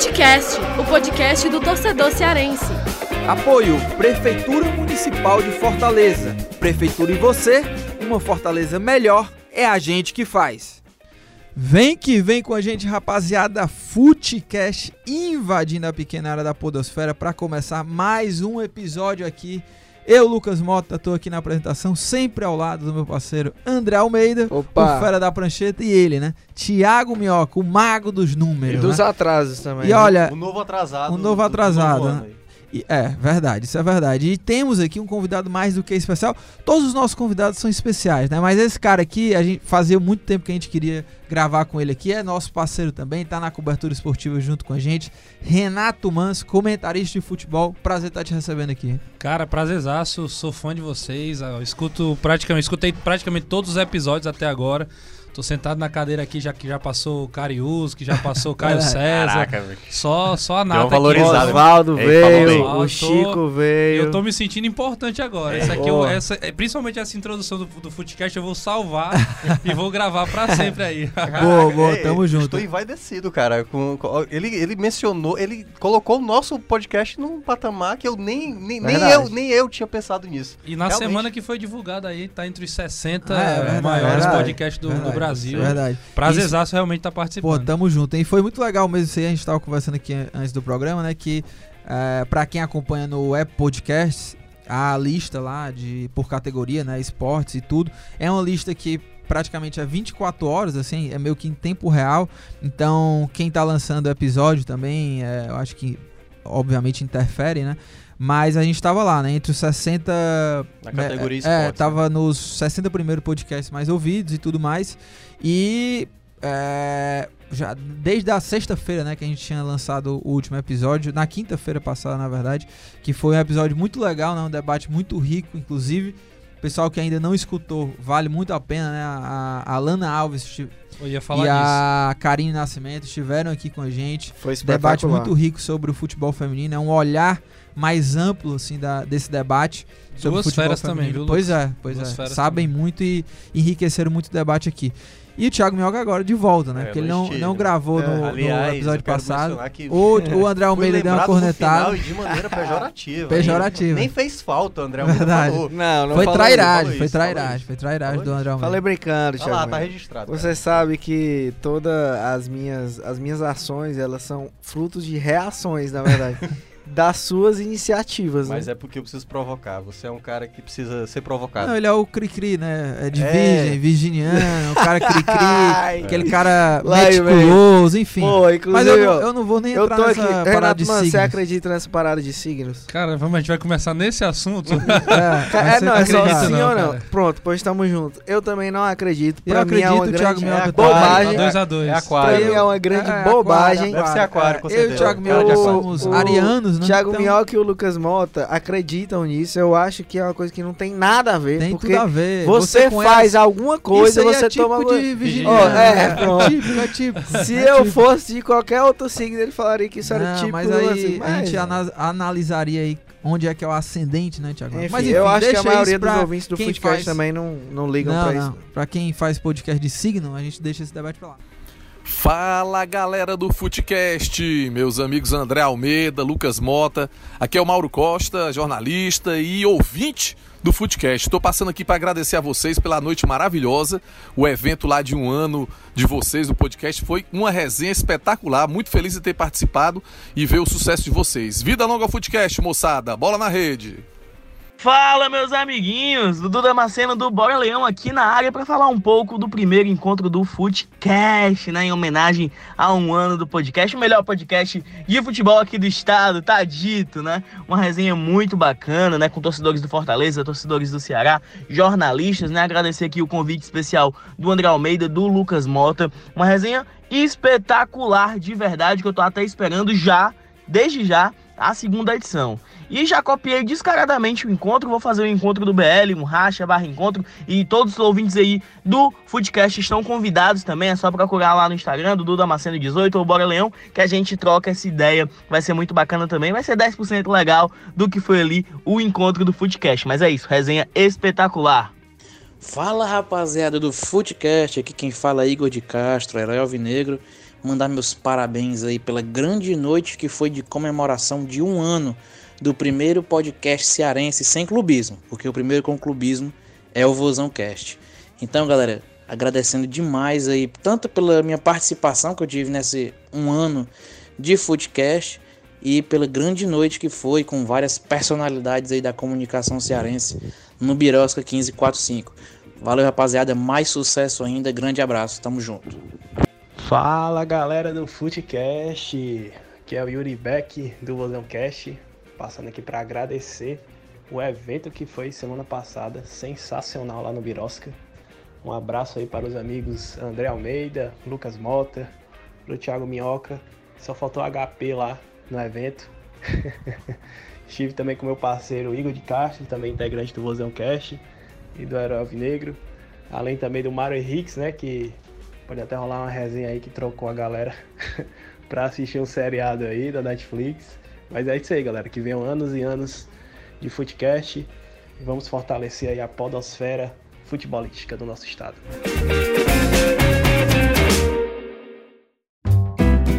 Futecast, o podcast do torcedor cearense. Apoio Prefeitura Municipal de Fortaleza. Prefeitura e você, uma Fortaleza melhor é a gente que faz. Vem que vem com a gente, rapaziada. Futecast invadindo a pequena área da Podosfera para começar mais um episódio aqui. Eu, Lucas Mota, tô aqui na apresentação, sempre ao lado do meu parceiro André Almeida, Opa. o fera da prancheta, e ele, né? Tiago Minhoca, o mago dos E números. dos né? atrasos também. E né? olha, O novo atrasado. O novo do- do atrasado, novo né? É, verdade, isso é verdade. E temos aqui um convidado mais do que especial. Todos os nossos convidados são especiais, né? Mas esse cara aqui, a gente fazia muito tempo que a gente queria gravar com ele aqui. É nosso parceiro também, tá na cobertura esportiva junto com a gente. Renato Mans, comentarista de futebol. Prazer estar te recebendo aqui. Cara, prazerzaço, sou fã de vocês. Eu escuto praticamente, escutei praticamente todos os episódios até agora. Tô sentado na cadeira aqui, já que já passou o Carius, que já passou o Caio César. Caraca, velho. Só, só a nata uma valorizada. aqui. Osvaldo Ei, falou veio, o Eu Chico tô- veio. Eu tô me sentindo importante agora. É. Essa aqui, eu- essa, é, principalmente essa introdução do, do Footcast, eu vou salvar e vou gravar pra sempre aí. Boa, boa, Ei, tamo junto. Estou envaidecido, cara. Com, com- ele, ele mencionou, ele colocou o nosso podcast num patamar que eu nem, nem, nem, eu, nem eu tinha pensado nisso. E na Realmente. semana que foi divulgado aí, tá entre os 60 Ah, é maiores verdade, podcasts do, do Verdade, Brasil. Verdade. Prazerzaço realmente tá Pô, participando. tamo junto, hein? Foi muito legal mesmo isso aí. A gente tava conversando aqui an- antes do programa, né? Que é, pra quem acompanha no App Podcasts, a lista lá de por categoria, né? Esportes e tudo, é uma lista que praticamente é 24 horas, assim, é meio que em tempo real. Então, quem tá lançando o episódio também, é, eu acho que obviamente interfere, né? Mas a gente tava lá, né? Entre os 60. Na categoria é, esportes, É, tava nos 60 primeiros podcasts mais ouvidos e tudo mais. E. é, já desde a sexta-feira, né, que a gente tinha lançado o último episódio, na quinta-feira passada, na verdade, que foi um episódio muito legal, né, um debate muito rico, inclusive. Pessoal que ainda não escutou, vale muito a pena, né? A, a Lana Alves esti- Eu ia falar e disso. a Karine Nascimento estiveram aqui com a gente Foi debate muito rico sobre o futebol feminino, é um olhar mais amplo assim da, desse debate sobre Duas o futebol feras feminino. também, viu, Pois é, pois Duas é. Sabem muito e enriqueceram muito o debate aqui. E o Thiago Minhoca agora de volta, né? É, Porque ele não não, gravou É, no, no Aliás, episódio eu quero passado. que O, o André Almeida deu uma no cornetada. final e de maneira pejorativa. Pejorativa. Nem fez falta, o André Almeida Verdade. falou. Não, não Foi falei- trairagem, falou foi isso, falou trairagem, foi trairagem Falou do André Almeida. Falei brincando, Thiago. lá, tá registrado. Você sabe que todas as minhas, as minhas ações, elas são frutos de reações, na verdade, das suas iniciativas, Mas né? é porque eu preciso provocar. Você é um cara que precisa ser provocado. Não, ele é o Cri-Cri, né? É de É. virgem, virginiano, o cara Cri-Cri, aquele cara Lá, meticuloso, enfim. Pô, Mas eu, eu não vou nem eu entrar tô nessa aqui. parada Renato, de mano, você signos. acredita nessa parada de signos? Cara, vamos, a gente vai começar nesse assunto. É, É, você não, é só sim não, ou não. cara? Pronto, pois estamos juntos. Eu também não acredito. Eu Pra mim é acredito, uma o Thiago grande Minhoca é tá- bobagem. Tá 2 a 2 É Pra aquário. mim é uma grande É, bobagem. Deve ser aquário, com Eu e certeza. o Thiago aquário. somos arianos, né? Thiago Então, Minhoca e o Lucas Mota acreditam nisso. Eu acho que é uma coisa que não tem nada a ver. Tem porque tudo a ver. você, com faz ela- alguma coisa, aí você é tipo toma. de virginiano. Ó, é, é pronto. típico, é típico. Se É eu fosse de qualquer outro signo, ele falaria que isso era Não, tipo mas aí assim, a gente mas- ana- analisaria aí onde é que é o ascendente, né, Thiago? Enfim, mas eu acho que a maioria dos ouvintes do podcast faz- também não, não ligam Não, pra não. isso. Pra quem faz podcast de signo, a gente deixa esse debate pra lá. Fala galera do Futecast, meus amigos André Almeida, Lucas Mota, aqui é o Mauro Costa, jornalista e ouvinte do Futecast. Estou passando aqui para agradecer a vocês pela noite maravilhosa. O evento lá de um ano de vocês do podcast foi uma resenha espetacular. Muito feliz de ter participado e ver o sucesso de vocês. Vida longa ao Futecast, moçada. Bola na rede. Fala, meus amiguinhos! Dudu Damasceno do Bora Leão aqui na área para falar um pouco do primeiro encontro do Footcast, né? Em homenagem a um ano do podcast, o melhor podcast de futebol aqui do estado, tá dito, né? Uma resenha muito bacana, né? Com torcedores do Fortaleza, torcedores do Ceará, jornalistas, né? Agradecer aqui o convite especial do André Almeida, do Lucas Mota. Uma resenha espetacular, de verdade, que eu tô até esperando já, desde já, a segunda edição. E já copiei descaradamente o encontro, vou fazer o encontro do BL, um racha barra encontro, e todos os ouvintes aí do Foodcast estão convidados também, é só procurar lá no Instagram, do Damasceno 18 ou Bora Leão, que a gente troca essa ideia, vai ser muito bacana também, vai ser 10% legal do que foi ali o encontro do Foodcast, mas é isso, resenha espetacular. Fala rapaziada do Footcast, aqui quem fala é Igor de Castro, herói alvinegro. mandar meus parabéns aí pela grande noite que foi de comemoração de um ano do primeiro podcast cearense sem clubismo, porque o primeiro com clubismo é o Vozão Cast. Então, galera, agradecendo demais aí, tanto pela minha participação que eu tive nesse um ano de Footcast e pela grande noite que foi com várias personalidades aí da comunicação cearense no Birosca 1545. Valeu, rapaziada, mais sucesso ainda, grande abraço, tamo junto. Fala galera do Footcast, que é o Yuri Beck do Vozão Cast, passando aqui para agradecer o evento que foi semana passada, sensacional lá no Birosca. Um abraço aí para os amigos André Almeida, Lucas Mota, pro Thiago Minhoca, só faltou HP lá no evento. Estive também com meu parceiro Igor de Castro, também integrante do Vozão Cast e do Herói Alvinegro, além também do Mário Henriques, né, que Pode até rolar uma resenha aí que trocou a galera pra assistir um seriado aí da Netflix. Mas é isso aí, galera. Que venham anos e anos de futecast. E vamos fortalecer aí a podosfera futebolística do nosso estado.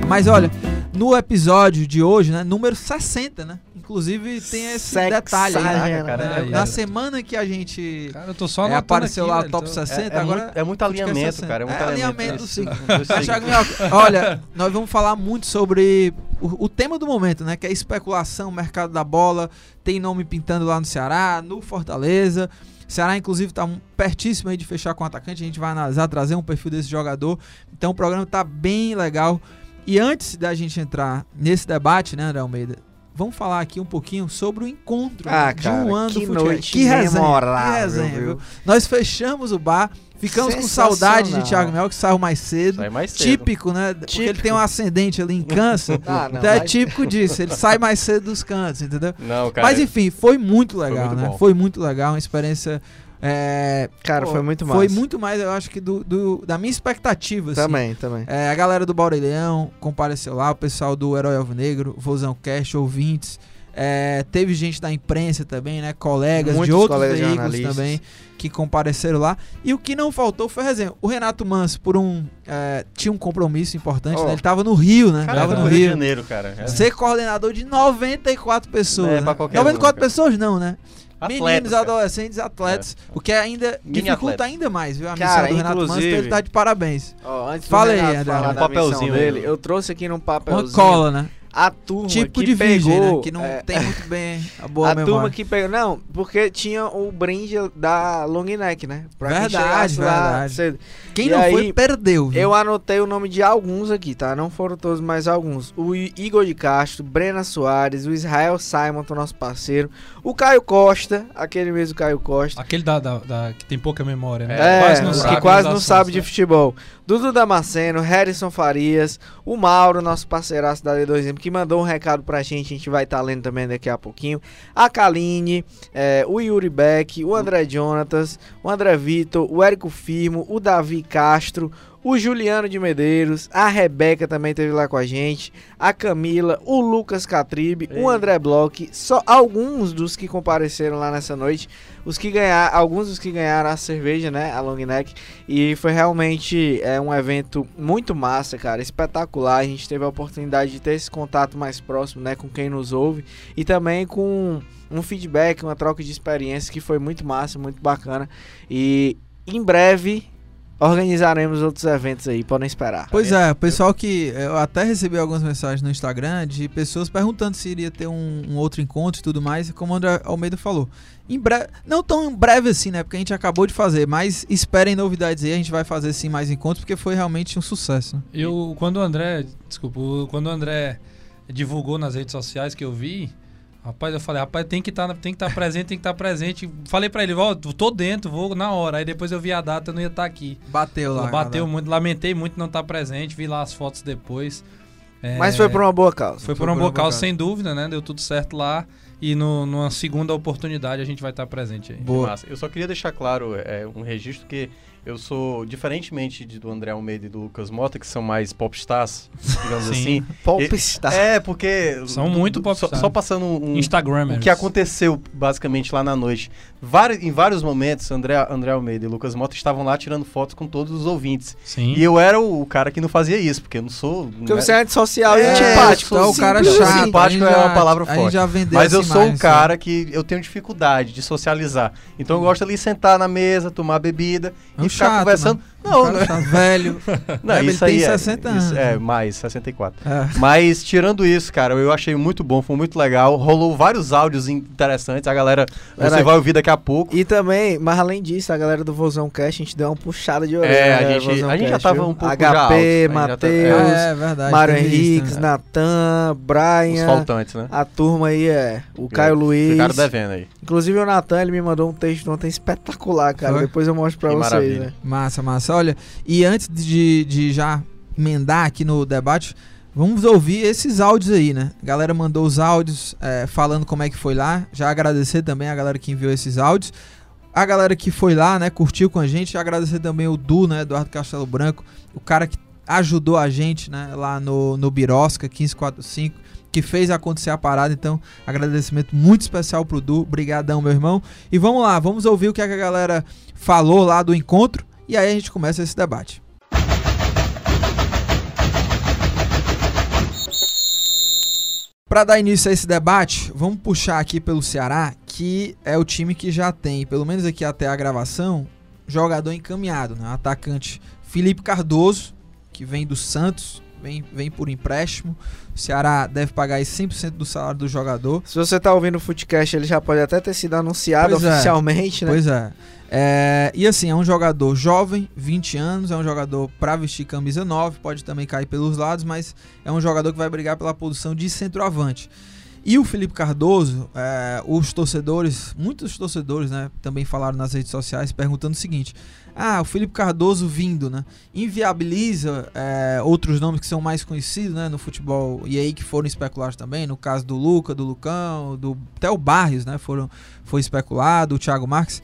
Mas olha, no episódio de hoje, né, número 60, né? Inclusive tem esse detalhe aí, né? cara, é, Na semana que a gente Cara, eu tô só é, apareceu aqui, lá velho, top tô- 60, É, é agora muito, é muito alinhamento, 60. cara. É muito É alinhamento Minhoca, olha, nós vamos falar muito sobre o, o tema do momento, né? Que é especulação, mercado da bola. Tem nome pintando lá no Ceará, no Fortaleza. Ceará, inclusive, tá um- pertíssimo aí de fechar com o atacante. A gente vai analisar, trazer um perfil desse jogador. Então o programa tá bem legal. E antes da gente entrar nesse debate, né, André Almeida? Vamos falar aqui um pouquinho sobre o encontro Ah, né, de cara, um ano que do futebol. noite que resenha, memorável, que resenha, viu? Nós fechamos o bar, ficamos com saudade de. Thiago Mel, que saiu mais cedo. Sai mais cedo. Típico, né? Porque ele tem um ascendente ali em câncer. Ah, não, então é mas- típico disso. Ele sai mais cedo dos cantos, entendeu? Não, cara. Mas enfim, foi muito legal, muito né? bom. Foi muito legal, uma experiência. É, Cara, pô, foi muito massa. Foi muito mais, eu acho que do, do- da minha expectativa. assim. Também, também. É, a galera do Baurelhão compareceu lá, o pessoal do Herói Alvinegro, Vozão Cash, ouvintes. É, teve gente da imprensa também, né? Colegas de Muitos outros colegas veículos também que compareceram lá. E o que não faltou foi resenha. O Renato Manso, por um. é, tinha um compromisso importante, Ó. né? Ele tava no Rio, né? Cara, tava no no Rio de. Janeiro, cara. É. Ser coordenador de 94 pessoas. É, né? pra qualquer 94 um, cara. pessoas não, né? Atletas, Meninos, cara. adolescentes, atletas. O que ainda Mini dificulta atletas. ainda mais, viu? A Cara, missão do Renato Manso, inclusive- ele tá de parabéns. Ó, antes Fala do aí, André. Um papelzinho dele, eu trouxe aqui num Uma papelzinho cola, né? A turma Tipo que de virgem, pegou, né? Que não é, tem muito bem a boa a memória. turma que pegou, não, porque tinha o brinde da long neck, né? Pra quem Verdade, chegasse lá verdade. cedo. Quem E não aí, foi, perdeu. viu? Eu anotei o nome de alguns aqui, tá? Não foram todos, mas alguns. O Igor de Castro, Brena Soares, o Israel Simon, que é o nosso parceiro. O Caio Costa, aquele mesmo Caio Costa. Aquele da, da- da- que tem pouca memória, né? É, quase não que sabe quase os não sabe de né? futebol. Dudu Damasceno, Harrison Farias, o Mauro, nosso parceiraço da D2M, que mandou um recado pra gente, a gente vai estar lendo também daqui a pouquinho. A Kaline, é, o Yuri Beck, o André Jonatas, o André Vitor, o Érico Firmo, o Davi Castro, o Juliano de Medeiros, a Rebeca também esteve lá com a gente, a Camila, o Lucas Catribe, o André Bloch, só alguns dos que compareceram lá nessa noite, os que ganharam, alguns dos que ganharam a cerveja, né, a long neck, e foi realmente é, um evento muito massa, cara, espetacular, a gente teve a oportunidade de ter esse contato mais próximo, né, com quem nos ouve, e também com um feedback, uma troca de experiência que foi muito massa, muito bacana, e em breve organizaremos outros eventos aí, podem esperar. Pois é, o pessoal que. Eu até recebi algumas mensagens no Instagram de pessoas perguntando se iria ter um, um outro encontro e tudo mais. Como o André Almeida falou. Em breve. Não tão em breve assim, né? Porque a gente acabou de fazer. Mas esperem novidades aí. A gente vai fazer sim mais encontros. Porque foi realmente um sucesso. Né? Eu, quando o André, desculpa, quando o André divulgou nas redes sociais que eu vi, rapaz, eu falei, rapaz, tem que estar tem que estar presente, tem que estar presente. Falei pra ele, ó, tô dentro, vou na hora. Aí depois eu vi a data, eu não ia estar aqui. Bateu lá. Bateu galera. muito, lamentei muito não estar presente, vi lá as fotos depois. É, Mas foi por uma boa causa. Foi por uma boa causa, sem dúvida, né? Deu tudo certo lá. E no, numa segunda oportunidade a gente vai estar presente aí. Boa. Massa. Eu só queria deixar claro é, um registro que eu sou, diferentemente de, do André Almeida e do Lucas Mota, que são mais popstars, digamos Sim. assim. Popstar. É, porque... São muito só, popstars. só passando um, Instagramers. o que aconteceu basicamente lá na noite. Vários, em vários momentos, André, André Almeida e Lucas Mota estavam lá tirando fotos com todos os ouvintes. Sim. E eu era o, o cara que não fazia isso, porque eu não sou... Porque né, você é antissocial e É, antipático. Então o cara chato. Simpático é uma palavra forte. já vendeu Mas eu sou um cara que eu tenho dificuldade de socializar. Então eu gosto ali de sentar na mesa, tomar bebida e ficar chato, conversando. mano. Não, não, chato, velho. não, Ele isso tem aí é, 60 isso anos. É, mais, 64. É. Mas tirando isso, cara, eu achei muito bom, foi muito legal. Rolou vários áudios interessantes, a galera você Verdade. vai ouvir daqui a pouco. E também, mas além disso, a galera do Vozão Cast, a gente deu uma puxada de orelha. É, a né, gente- Vozão a gente já Cast, tava um pouco HP, já alto, já tá- Matheus, É, verdade. Mário isso, Henriques, né? Natan, Os Brian. faltantes, né? A turma aí é o Caio Luiz. Ficaram devendo aí. Inclusive o Natan, ele me mandou um texto ontem espetacular, cara. Foi? Depois eu mostro pra Que vocês. Né? Massa, massa. Olha, e antes de, de já emendar aqui no debate, vamos ouvir esses áudios aí, né? A galera mandou os áudios é, falando como é que foi lá. Já agradecer também a galera que enviou esses áudios. A galera que foi lá, né, curtiu com a gente. Agradecer também o Du, né, Eduardo Castelo Branco, o cara que ajudou a gente, né, lá no, no Birosca 1545, que fez acontecer a parada. Então, agradecimento muito especial pro Du. Obrigadão, meu irmão. E vamos lá, vamos ouvir o que, a galera falou lá do encontro e aí a gente começa esse debate. Para dar início a esse debate, vamos puxar aqui pelo Ceará, que é o time que já tem, pelo menos aqui até a gravação, jogador encaminhado, né? Atacante Felipe Cardoso, que vem do Santos, vem, vem por empréstimo. O Ceará deve pagar aí 100% do salário do jogador. Se você tá ouvindo o Footcast, ele já pode até ter sido anunciado Pois é. oficialmente, né? Pois é. É, E assim, é um jogador jovem, 20 anos, é um jogador pra vestir camisa 9, pode também cair pelos lados, mas é um jogador que vai brigar pela posição de centroavante. E o Felipe Cardoso, é, os torcedores, muitos torcedores, né, também falaram nas redes sociais perguntando o seguinte: ah, o Felipe Cardoso vindo, né, inviabiliza é, outros nomes que são mais conhecidos, né, no futebol e aí que foram especulados também, no caso do Luca, do Lucão, do até o Barrios, né, foram foi especulado, o Thiago Marques.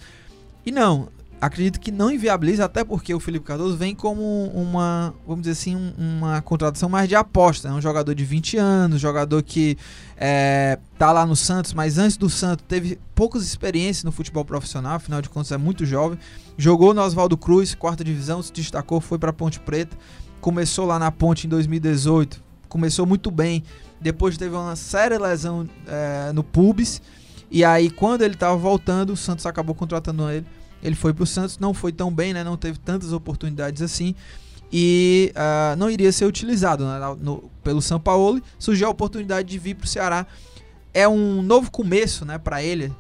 E não, acredito que não inviabiliza, até porque o Felipe Cardoso vem como uma, vamos dizer assim, um- uma contratação mais de aposta. É um jogador de 20 anos, jogador que é, tá lá no Santos, mas antes do Santos teve poucas experiências no futebol profissional, afinal de contas é muito jovem. Jogou no Oswaldo Cruz, quarta divisão, se destacou, foi para Ponte Preta. Começou lá na Ponte em 2018, começou muito bem. Depois teve uma séria lesão é, no pubis. E aí, quando ele tava voltando, o Santos acabou contratando ele. Ele foi pro Santos, não foi tão bem, né? Não teve tantas oportunidades assim. E ah, não iria ser utilizado né, no- pelo São Paulo. Surgiu a oportunidade de vir pro Ceará. É um novo começo, né, para ele.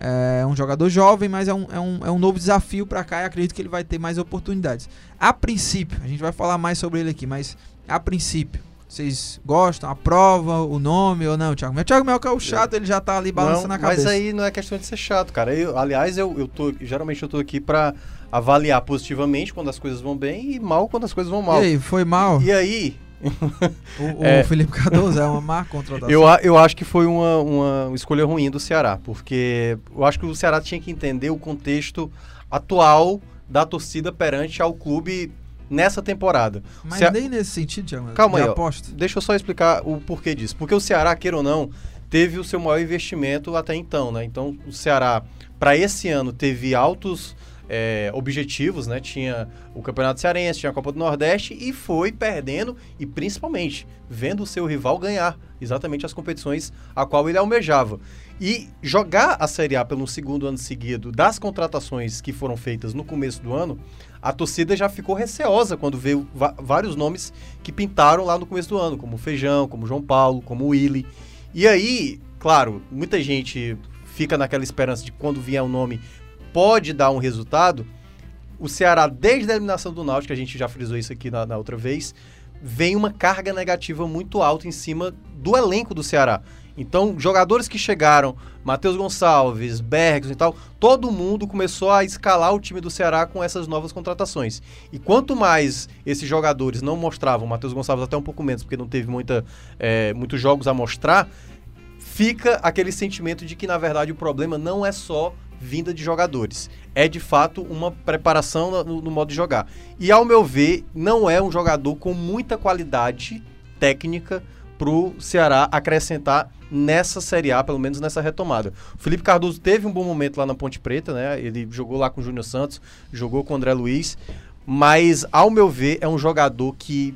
É um jogador jovem, mas é um, é um, é um novo desafio para cá e acredito que ele vai ter mais oportunidades. A princípio, a gente vai falar mais sobre ele aqui, mas a princípio, vocês gostam, aprovam o nome ou não, Thiago? Mas o Thiago Mel que é o chato, ele já tá ali balançando Não, a cabeça. Mas aí não é questão de ser chato, cara. Eu, aliás, eu, eu tô. Geralmente eu tô aqui pra avaliar positivamente quando as coisas vão bem e mal quando as coisas vão mal. E aí, foi mal? E aí, O, o É. Felipe Cardoso é uma má contratação. eu, eu acho que foi uma, uma escolha ruim do Ceará, porque eu acho que o Ceará tinha que entender o contexto atual da torcida perante ao clube nessa temporada. Mas Cea- nem nesse sentido, Thiago. Calma aí, ó. aposta. Deixa eu só explicar o porquê disso. Porque o Ceará, queira ou não, teve o seu maior investimento até então, né? Então, o Ceará, para esse ano, teve altos é, objetivos, né? Tinha o Campeonato Cearense, tinha a Copa do Nordeste e foi perdendo e, principalmente, vendo o seu rival ganhar exatamente as competições a qual ele almejava. E jogar a Série A pelo segundo ano seguido das contratações que foram feitas no começo do ano, a torcida já ficou receosa quando veio vários nomes que pintaram lá no começo do ano, como Feijão, como João Paulo, como Willy. E aí, claro, muita gente fica naquela esperança de quando vier o nome pode dar um resultado. O Ceará, desde a eliminação do Náutico, a gente já frisou isso aqui na, na outra vez, vem uma carga negativa muito alta em cima do elenco do Ceará. Então, jogadores que chegaram, Matheus Gonçalves, Bergson e tal, todo mundo começou a escalar o time do Ceará com essas novas contratações. E quanto mais esses jogadores não mostravam, Matheus Gonçalves até um pouco menos, porque não teve muita, é, muitos jogos a mostrar, fica aquele sentimento de que, na verdade, o problema não é só vinda de jogadores. É de fato uma preparação no, no, modo de jogar. E ao meu ver, não é um jogador com muita qualidade técnica para o Ceará acrescentar nessa Série A, pelo menos nessa retomada. O Felipe Cardoso teve um bom momento lá na Ponte Preta, né? Ele jogou lá com o Júnior Santos, jogou com o André Luiz, mas ao meu ver é um jogador que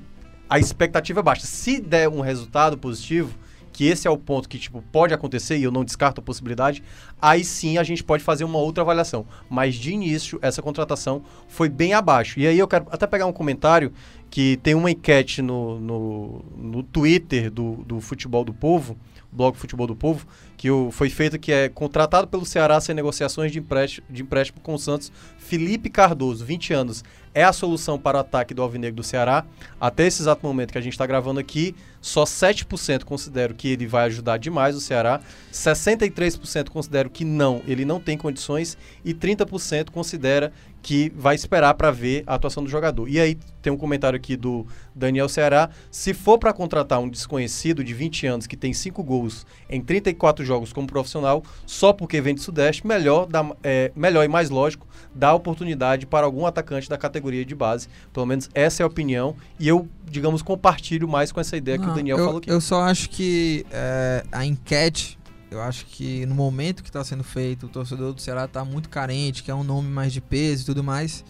a expectativa é baixa. Se der um resultado positivo, que esse é o ponto que tipo pode acontecer e eu não descarto a possibilidade, aí sim a gente pode fazer uma outra avaliação. Mas de início essa contratação foi bem abaixo. E aí eu quero até pegar um comentário que tem uma enquete no, no, no Twitter do, do Futebol do Povo, blog Futebol do Povo, que o, foi feita que é contratado pelo Ceará sem negociações de empréstimo, de empréstimo com o Santos, Felipe Cardoso, 20 anos, é a solução para o ataque do Alvinegro do Ceará. Até esse exato momento que a gente está gravando aqui, só 7% considero que ele vai ajudar demais o Ceará, 63% considero que não, ele não tem condições e 30% considera que vai esperar para ver a atuação do jogador. E aí tem um comentário aqui do Daniel Ceará, se for para contratar um desconhecido de 20 anos que tem 5 gols em 34 jogos como profissional, só porque vem do Sudeste, melhor, dá, é, melhor e mais lógico dar oportunidade para algum atacante da categoria de base. Pelo menos essa é a opinião. E eu, digamos, compartilho mais com essa ideia Não, que o Daniel eu, falou aqui. Eu só acho que é, a enquete eu acho que no momento que está sendo feito, o torcedor do Ceará está muito carente, que é um nome mais de peso e tudo mais.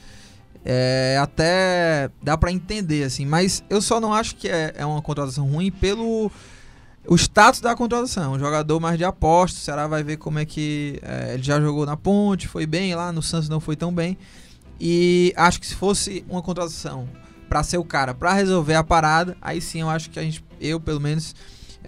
É, até dá para entender, assim, mas eu só não acho que é, é uma contratação ruim pelo o status da contratação. Um jogador mais de aposta, o Ceará vai ver como é que. É, ele já jogou na ponte, foi bem lá, no Santos não foi tão bem. E acho que se fosse uma contratação para ser o cara para resolver a parada, aí sim eu acho que a gente, eu pelo menos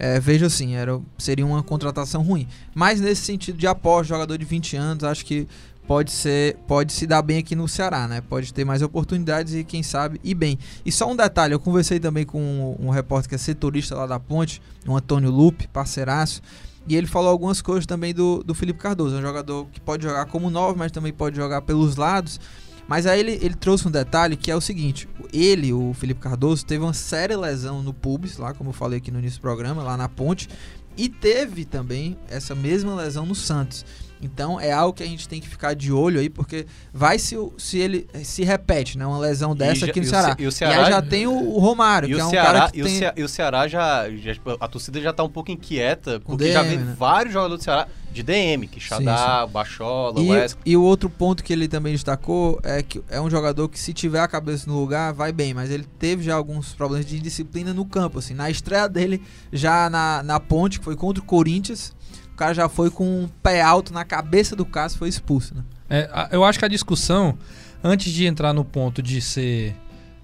é, vejo assim, era, seria uma contratação ruim. Mas nesse sentido de aposta, jogador de 20 anos, acho que pode ser pode se dar bem aqui no Ceará, né? Pode ter mais oportunidades e quem sabe ir bem. E só um detalhe, eu conversei também com um, um repórter que é setorista lá da Ponte, o Antônio Lupe, parceiraço, e ele falou algumas coisas também do, do Felipe Cardoso, é um jogador que pode jogar como novo, mas também pode jogar pelos lados. Mas aí ele, ele trouxe um detalhe que é o seguinte: ele, o Felipe Cardoso, teve uma séria lesão no pubis, lá como eu falei aqui no início do programa, lá na ponte, e teve também essa mesma lesão no Santos. Então é algo que a gente tem que ficar de olho aí, porque vai se, se ele se repete, né? Uma lesão dessa aqui no Ceará. E, o Ceará. e aí já tem o, o Romário, que é um Ceará, cara que e tem... O Ceará, e o Ceará já, já, tipo, A torcida já tá um pouco inquieta, porque DM, já vem né? vários jogadores do Ceará de DM, que Xadá, Bachola, e, Wesley. E o outro ponto que ele também destacou é que é um jogador que se tiver a cabeça no lugar, vai bem, mas ele teve já alguns problemas de disciplina no campo, assim. Na estreia dele, já na, na ponte, que foi contra o Corinthians, cara já foi com um pé alto na cabeça do Cássio foi expulso, né? É, eu acho que a discussão, antes de entrar no ponto de ser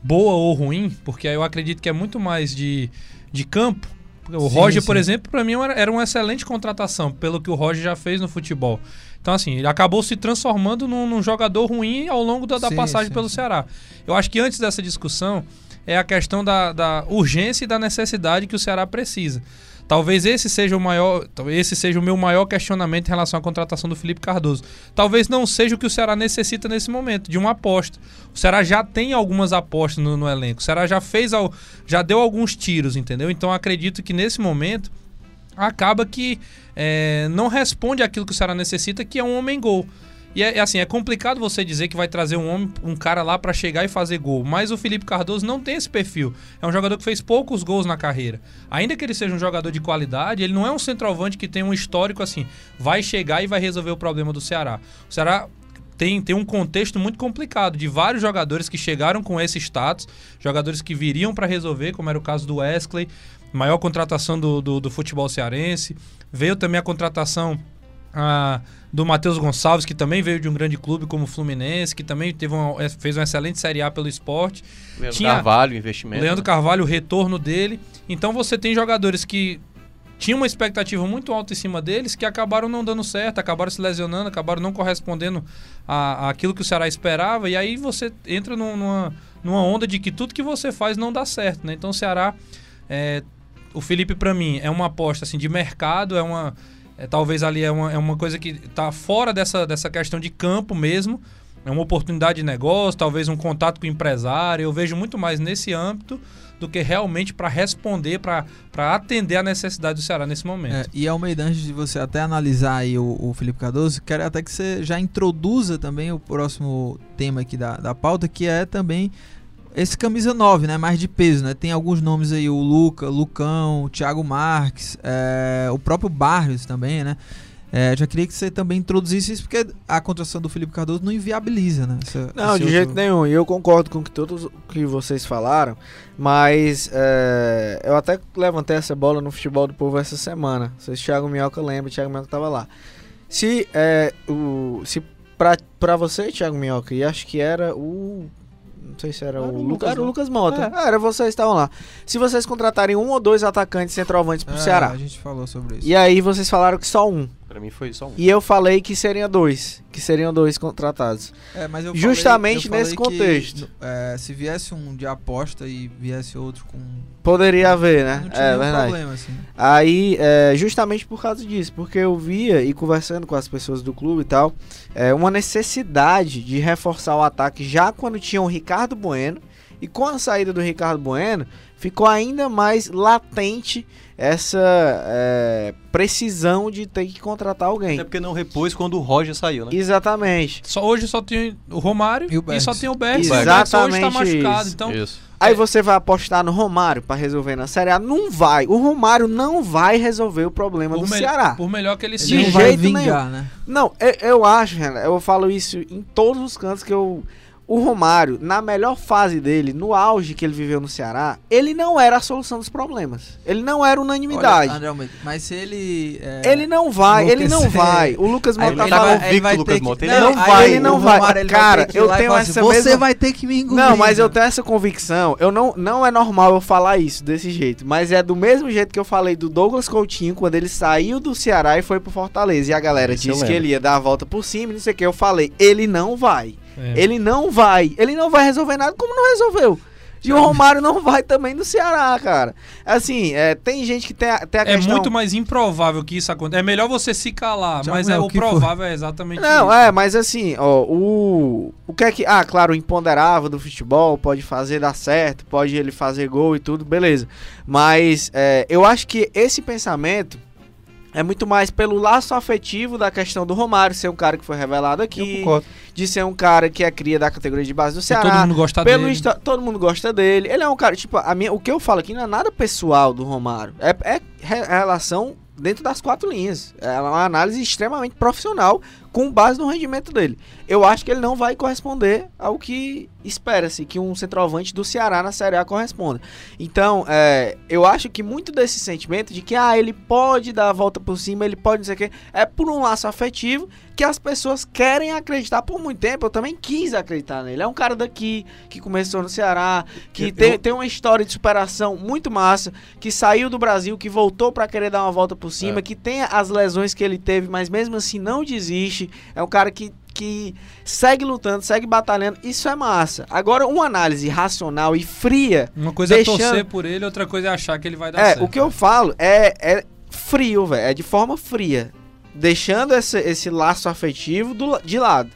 boa ou ruim, porque eu acredito que é muito mais de, de campo. O sim, Roger, sim. por exemplo, para mim era uma excelente contratação, pelo que o Roger já fez no futebol. Então, assim, ele acabou se transformando num, num jogador ruim ao longo da, da sim, passagem pelo Ceará. Eu acho que antes dessa discussão é a questão da, da urgência e da necessidade que o Ceará precisa. Talvez esse seja o maior, esse seja o meu maior questionamento em relação à contratação do Felipe Cardoso. Talvez não seja o que o Ceará necessita nesse momento, de uma aposta. O Ceará já tem algumas apostas no, no elenco. O Ceará já fez, já deu alguns tiros, entendeu? Então acredito que nesse momento acaba que é, não responde aquilo que o Ceará necessita, que é um homem gol. E é, é, assim, é complicado você dizer que vai trazer um homem, um cara lá para chegar e fazer gol. Mas o Felipe Cardoso não tem esse perfil. É um jogador que fez poucos gols na carreira. Ainda que ele seja um jogador de qualidade, ele não é um centroavante que tem um histórico assim, vai chegar e vai resolver o problema do Ceará. O Ceará tem, tem um contexto muito complicado de vários jogadores que chegaram com esse status, jogadores que viriam para resolver, como era o caso do Wesley, maior contratação do, do, do futebol cearense. Veio também a contratação a, do Matheus Gonçalves, que também veio de um grande clube como o Fluminense, que também teve uma, é, fez uma excelente Série A pelo esporte. Leandro Tinha Carvalho, investimento. Leandro Carvalho, o retorno dele. Então você tem jogadores que tinham uma expectativa muito alta em cima deles, que acabaram não dando certo, acabaram se lesionando, acabaram não correspondendo a, a aquilo que o Ceará esperava, e aí você entra numa, numa onda de que tudo que você faz não dá certo, né? Então o Ceará, é, o Felipe para mim é uma aposta assim de mercado, é uma é, talvez ali é uma, é uma coisa que está fora dessa, dessa questão de campo mesmo. é uma oportunidade de negócio, talvez um contato com o empresário. Eu vejo muito mais nesse âmbito do que realmente para responder, para atender a necessidade do Ceará nesse momento. É, e Almeida, antes de você até analisar aí o, o, Felipe Cardoso, quero até que você já introduza também o próximo tema aqui da, da pauta, que é também esse camisa 9, né? Mais de peso, né? Tem alguns nomes aí, o Luca, Lucão, o Thiago Marques, é, o próprio Barrios também, né? É, já queria que você também introduzisse isso, porque a contratação do Felipe Cardoso não inviabiliza, né? Essa, não, de outro... jeito nenhum. E eu concordo com que todos que vocês falaram, mas é, eu até levantei essa bola no futebol do povo essa semana. Vocês, Thiago Minhoca lembra, Thiago Minhoca estava lá. Se, é, o, se pra, pra você, Thiago Minhoca, e acho que era o não sei se era, era o, Lucas, era o Lucas Mota. É. Era vocês estavam lá. Se vocês contratarem um ou dois atacantes centroavantes pro é, Ceará. A gente falou sobre isso. E aí vocês falaram que só um. Pra mim foi só um. E eu falei que seriam dois. Que seriam dois contratados. É, mas eu Justamente falei, eu nesse contexto. Que, é, se viesse um de aposta e viesse outro com. Poderia haver, né? Não tinha é, verdade. problema, assim. Aí, é, justamente por causa disso, porque eu via e conversando com as pessoas do clube e tal, é, uma necessidade de reforçar o ataque já quando tinha o Ricardo Bueno. E com a saída do Ricardo Bueno, ficou ainda mais latente essa é, precisão de ter que contratar alguém. É porque não repôs quando o Roger saiu, né? Exatamente. Só, hoje só tem o Romário e, o e só tem o Bergs. Exatamente o hoje tá machucado, então... Isso. Aí você vai apostar no Romário para resolver na Série A? Não vai. O Romário não vai resolver o problema por do Ceará. Por melhor que ele ele seja. Não vai vingar, nenhum. né? Não, eu, eu acho, Renan, eu falo isso em todos os cantos que eu o Romário, na melhor fase dele, no auge que ele viveu no Ceará, ele não era a solução dos problemas. Ele não era unanimidade. Olha, André, mas se ele. É, ele não vai, ele não vai. O Lucas Mota ele convicto, o Lucas Mota. Ele não, não vai, ele não vai. Romário, Cara, eu tenho assim, essa Você mesma... vai ter que me engolir. Não, mas eu tenho essa convicção. Eu não, não é normal eu falar isso desse jeito. Mas é do mesmo jeito que eu falei do Douglas Coutinho quando ele saiu do Ceará e foi pro Fortaleza. E a galera isso disse que ele ia dar a volta por cima, não sei o que. Eu falei, ele não vai. É. Ele não vai. Ele não vai resolver nada como não resolveu. E o Romário não vai também no Ceará, cara. Assim, é, tem gente que tem a, tem a é questão... É muito mais improvável que isso aconteça. É melhor você se calar, Já mas é, o provável é exatamente não, isso. é, mas assim, ó, o... O que é que... Ah, claro, o imponderável do futebol pode fazer dar certo, pode ele fazer gol e tudo, beleza. Mas é, eu acho que esse pensamento é muito mais pelo laço afetivo da questão do Romário ser um cara que foi revelado aqui, de ser um cara que é cria da categoria de base do Ceará. E todo mundo gosta dele. Todo mundo gosta dele. Ele é um cara, tipo, a minha, o que eu falo aqui não é nada pessoal do Romário. É, é relação dentro das quatro linhas. É uma análise extremamente profissional com base no rendimento dele. Eu acho que ele não vai corresponder ao que espera-se que um centroavante do Ceará na Série A corresponda. Então, é, eu acho que muito desse sentimento de que ah, ele pode dar a volta por cima, ele pode não sei o quê, é por um laço afetivo que as pessoas querem acreditar por muito tempo. Eu também quis acreditar nele. É um cara daqui que começou no Ceará, que eu, tem, eu... tem uma história de superação muito massa, que saiu do Brasil, que voltou para querer dar uma volta por cima, é. que tem as lesões que ele teve, mas mesmo assim não desiste. É um cara que que segue lutando, segue batalhando, isso é massa. Agora, uma análise racional e fria. Uma coisa deixando... é torcer por ele, outra coisa é achar que ele vai dar é, certo. O que eu falo é, é frio, velho. É de forma fria. Deixando esse, esse laço afetivo do, de lado.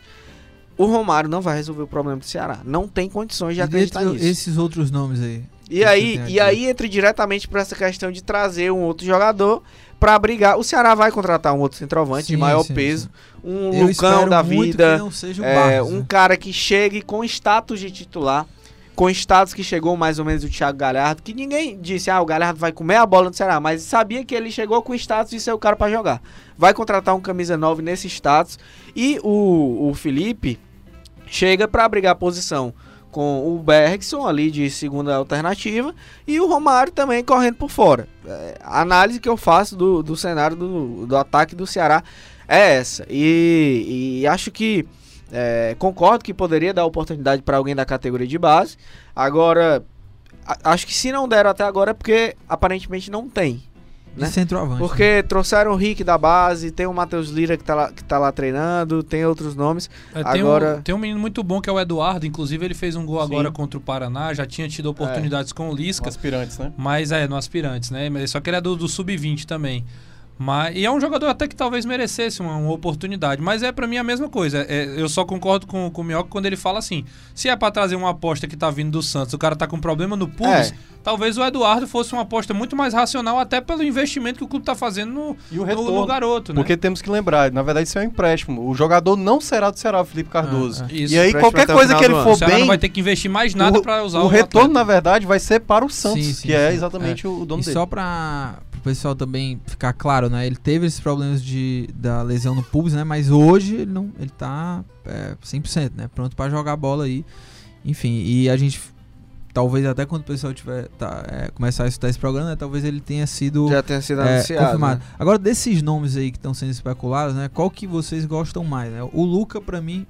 O Romário não vai resolver o problema do Ceará. Não tem condições de acreditar nisso. Esses outros nomes aí. E aí, e aí entra diretamente para essa questão de trazer um outro jogador para brigar. O Ceará vai contratar um outro centroavante sim, de maior sim, peso, sim. um Eu Lucão da vida, é, Barros, um né? cara que chegue com status de titular, com status que chegou mais ou menos o Thiago Galhardo, que ninguém disse, ah, o Galhardo vai comer a bola do Ceará, mas sabia que ele chegou com status de ser o cara para jogar. Vai contratar um camisa 9 nesse status e o, o Felipe chega para brigar a posição com o Bergson ali de segunda alternativa e o Romário também correndo por fora. É, a análise que eu faço do, do cenário do, do ataque do Ceará é essa. E, e acho que é, concordo que poderia dar oportunidade para alguém da categoria de base. Agora, a, acho que se não deram até agora é porque aparentemente não tem. Né? centroavante. Porque né? trouxeram o Rick da base, tem o Matheus Lira que tá, lá, que tá lá treinando, tem outros nomes. É, tem agora... Um, tem um menino muito bom que é o Eduardo, inclusive ele fez um gol Sim. agora contra o Paraná, já tinha tido oportunidades é. com o Lisca. No aspirantes, né? Mas é, no aspirantes, né? Só que ele é do, do Sub-20 também. Mas, e é um jogador até que talvez merecesse uma, uma oportunidade. Mas é pra mim a mesma coisa. É, eu só concordo com, com o Minhoca quando ele fala assim: se é pra trazer uma aposta que tá vindo do Santos, o cara tá com problema no pulso, É. talvez o Eduardo fosse uma aposta muito mais racional, até pelo investimento que o clube tá fazendo no, E no- no garoto, né? Porque temos que lembrar, na verdade isso é um empréstimo. O jogador não será do Ceará, o Felipe Cardoso. Ah. Isso. E aí qualquer coisa que ele for o Ceará bem, não vai ter que investir mais nada o, pra usar o o retorno, atleta. na verdade, vai ser para o Santos, Sim, sim, que é sim. exatamente o dono E dele. só pra o pessoal também ficar claro, né? Ele teve esses problemas de, da lesão no pubis, né? Mas hoje ele não, ele tá é, 100%, né? Pronto pra jogar bola aí. Enfim, e a gente talvez até quando o pessoal tiver tá, é, começar a estudar esse programa, né, talvez ele tenha sido Já tenha sido é, anunciado. confirmado. né? Agora desses nomes aí que estão sendo especulados, né? Qual que vocês gostam mais, né? O Luca pra mim